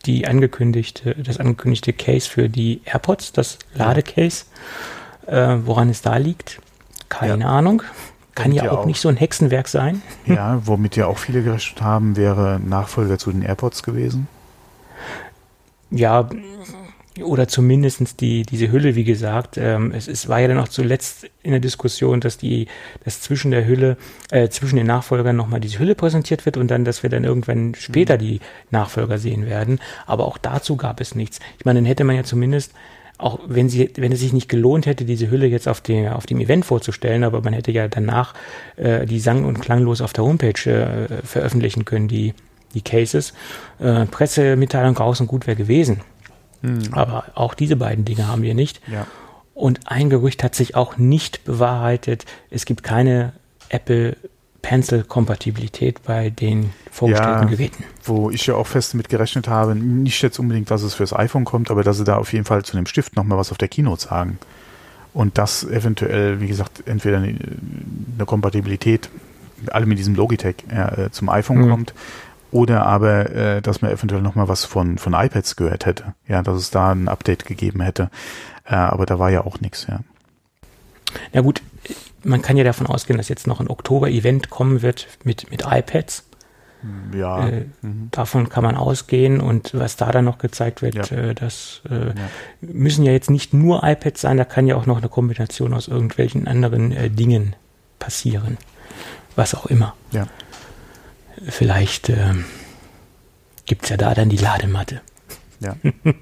die angekündigte, das angekündigte Case für die AirPods, das Ladecase, äh, woran es da liegt, keine Ahnung. Kann ja ja auch, auch- nicht so ein Hexenwerk sein. [laughs] Ja, womit ja auch viele gerechnet haben, wäre Nachfolger zu den AirPods gewesen. Ja, oder zumindestens die, diese Hülle, wie gesagt. Ähm, es, es war ja dann auch zuletzt in der Diskussion, dass die, dass zwischen der Hülle, äh, zwischen den Nachfolgern nochmal diese Hülle präsentiert wird und dann, dass wir dann irgendwann später die Nachfolger sehen werden. Aber auch dazu gab es nichts. Ich meine, dann hätte man ja zumindest, auch wenn sie, wenn es sich nicht gelohnt hätte, diese Hülle jetzt auf dem, auf dem Event vorzustellen, aber man hätte ja danach äh, die sang- und klanglos auf der Homepage äh, veröffentlichen können, die, die Cases. Äh, Pressemitteilung raus und gut wäre gewesen. Aber auch diese beiden Dinge haben wir nicht. Ja. Und ein Gerücht hat sich auch nicht bewahrheitet. Es gibt keine Apple Pencil-Kompatibilität bei den vorgestellten Ja. Geräten. Wo ich ja auch fest mit gerechnet habe, nicht jetzt unbedingt, dass es fürs iPhone kommt, aber dass sie da auf jeden Fall zu dem Stift nochmal was auf der Keynote sagen. Und das eventuell, wie gesagt, entweder eine, eine Kompatibilität, alle mit diesem Logitech äh, zum iPhone Mhm. kommt, oder aber, äh, dass man eventuell nochmal was von, von iPads gehört hätte. Ja, dass es da ein Update gegeben hätte. Äh, aber da war ja auch nichts, ja. Na gut, man kann ja davon ausgehen, dass jetzt noch ein Oktober-Event kommen wird mit, mit iPads. Ja. Äh, mhm. Davon kann man ausgehen und was da dann noch gezeigt wird, Ja. äh, das äh, Ja. müssen ja jetzt nicht nur iPads sein, da kann ja auch noch eine Kombination aus irgendwelchen anderen äh, Dingen passieren. Was auch immer. Ja. Vielleicht ähm, gibt es ja da dann die Ladematte. Ja. [laughs]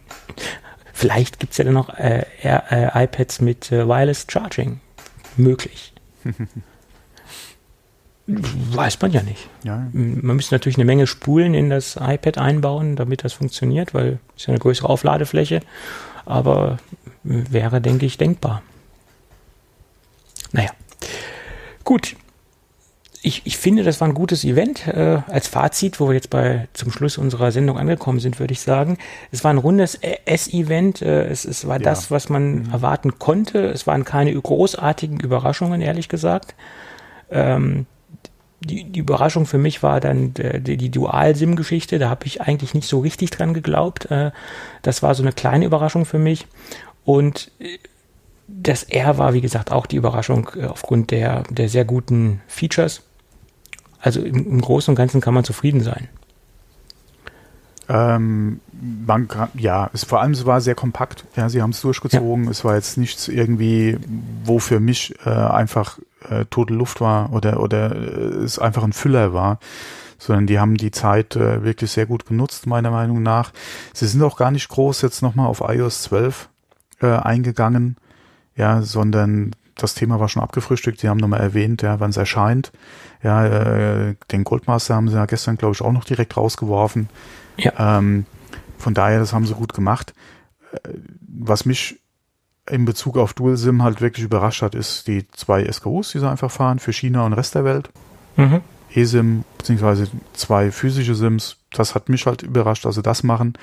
Vielleicht gibt es ja dann noch äh, äh, iPads mit äh, Wireless Charging. Möglich. [laughs] Weiß man ja nicht. ja. Man müsste natürlich eine Menge Spulen in das iPad einbauen, damit das funktioniert, weil es ja eine größere Aufladefläche. Aber wäre, denke ich, denkbar. Naja. Gut. Ich, ich finde, das war ein gutes Event. Äh, als Fazit, wo wir jetzt bei zum Schluss unserer Sendung angekommen sind, würde ich sagen, es war ein rundes S-Event. Äh, es, es war Ja. das, was man erwarten konnte. Es waren keine großartigen Überraschungen, ehrlich gesagt. Ähm, die, die Überraschung für mich war dann die, die Dual-SIM-Geschichte. Da habe ich eigentlich nicht so richtig dran geglaubt. Äh, das war so eine kleine Überraschung für mich. Und äh, das R war, wie gesagt, auch die Überraschung äh, aufgrund der, der sehr guten Features. Also im, im Großen und Ganzen kann man zufrieden sein. Ähm, man kann, ja, es, vor allem es war sehr kompakt. Ja, sie haben es durchgezogen. Ja. Es war jetzt nichts irgendwie, wo für mich äh, einfach äh, tote Luft war oder oder äh, es einfach ein Füller war, sondern die haben die Zeit äh, wirklich sehr gut genutzt, meiner Meinung nach. Sie sind auch gar nicht groß jetzt nochmal auf iOS 12 äh, eingegangen, ja, sondern das Thema war schon abgefrühstückt. Sie haben nochmal erwähnt, ja, wann es erscheint. Ja, äh, den Goldmaster haben sie ja gestern, glaube ich, auch noch direkt rausgeworfen. Ja. Ähm, von daher, das haben sie gut gemacht. Äh, was mich in Bezug auf Dual SIM halt wirklich überrascht hat, ist die zwei SKUs, die sie einfach fahren für China und Rest der Welt. Mhm. eSIM, beziehungsweise zwei physische SIMs. Das hat mich halt überrascht, dass sie das machen.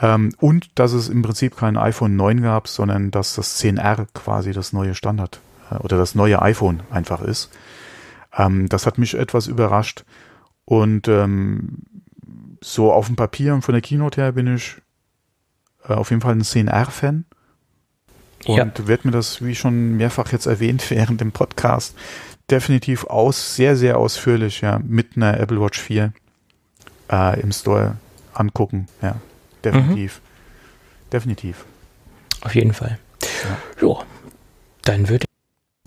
Ähm, und dass es im Prinzip kein iPhone 9 gab, sondern dass das 10R quasi das neue Standard äh, oder das neue iPhone einfach ist. Ähm, das hat mich etwas überrascht. Und ähm, so auf dem Papier und von der Keynote her bin ich äh, auf jeden Fall ein 10R-Fan. Und ja. werde mir das, wie schon mehrfach jetzt erwähnt, [laughs] während dem Podcast definitiv aus, sehr, sehr ausführlich, ja, mit einer Apple Watch 4 äh, im Store angucken. Ja, definitiv. Mhm. Definitiv. Auf jeden Fall. Ja. Jo, dann würde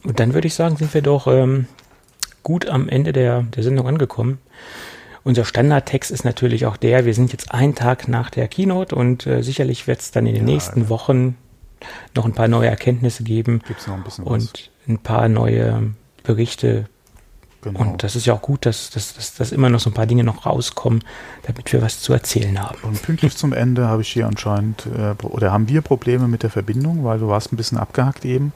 dann würde ich sagen, sind wir doch ähm, gut am Ende der, der Sendung angekommen. Unser Standardtext ist natürlich auch der, wir sind jetzt einen Tag nach der Keynote und äh, sicherlich wird es dann in den ja, nächsten Wochen noch ein paar neue Erkenntnisse geben Gibt's noch ein bisschen und was. ein paar neue Berichte. Genau. Und das ist ja auch gut, dass, dass, dass, dass immer noch so ein paar Dinge noch rauskommen, damit wir was zu erzählen haben. Und pünktlich zum Ende habe ich hier anscheinend, äh, oder haben wir Probleme mit der Verbindung, weil du warst ein bisschen abgehackt eben.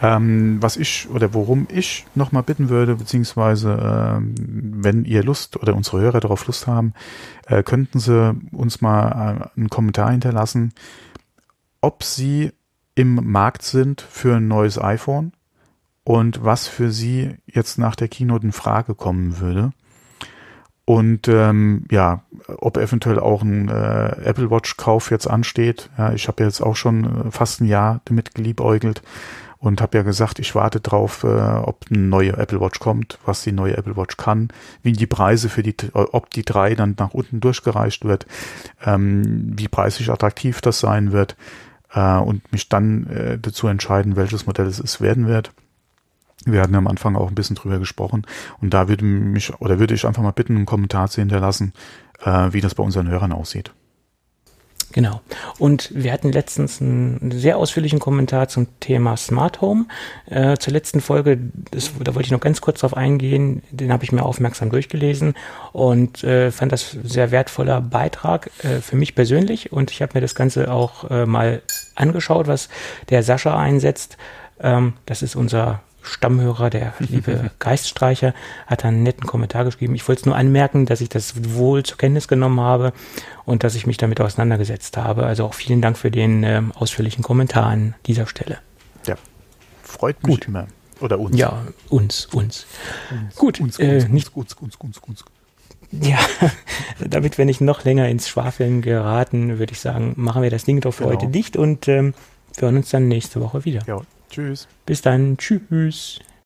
Ähm, was ich oder worum ich nochmal bitten würde, beziehungsweise ähm, wenn ihr Lust oder unsere Hörer darauf Lust haben, äh, könnten sie uns mal äh, einen Kommentar hinterlassen, ob sie im Markt sind für ein neues iPhone und was für sie jetzt nach der Keynote in Frage kommen würde. Und ähm, ja, ob eventuell auch ein äh, Apple Watch Kauf jetzt ansteht. Ja, ich habe jetzt auch schon äh, fast ein Jahr damit geliebäugelt und habe ja gesagt, ich warte drauf, äh, ob eine neue Apple Watch kommt, was die neue Apple Watch kann, wie die Preise für die, ob die drei dann nach unten durchgereicht wird, ähm, wie preislich attraktiv das sein wird äh, und mich dann äh, dazu entscheiden, welches Modell es werden wird. Wir hatten am Anfang auch ein bisschen drüber gesprochen und da würde mich oder würde ich einfach mal bitten, einen Kommentar zu hinterlassen, äh, wie das bei unseren Hörern aussieht. Genau. Und wir hatten letztens einen sehr ausführlichen Kommentar zum Thema Smart Home. Äh, zur letzten Folge, das, da wollte ich noch ganz kurz drauf eingehen, den habe ich mir aufmerksam durchgelesen und äh, fand das sehr wertvoller Beitrag äh, für mich persönlich. Und ich habe mir das Ganze auch äh, mal angeschaut, was der Sascha einsetzt. Ähm, das ist unser Stammhörer, der liebe [laughs] Geiststreicher, hat einen netten Kommentar geschrieben. Ich wollte es nur anmerken, dass ich das wohl zur Kenntnis genommen habe und dass ich mich damit auseinandergesetzt habe. Also auch vielen Dank für den äh, ausführlichen Kommentar an dieser Stelle. Ja, freut mich Gut. immer. Oder uns. Ja, uns, uns. uns Gut, uns, äh, uns, nicht uns, uns, uns, uns. Ja, [laughs] damit wir nicht noch länger ins Schwafeln geraten, würde ich sagen, machen wir das Ding doch für genau. heute dicht und ähm, wir hören uns dann nächste Woche wieder. Ja, Tschüss. Bis dann. Tschüss.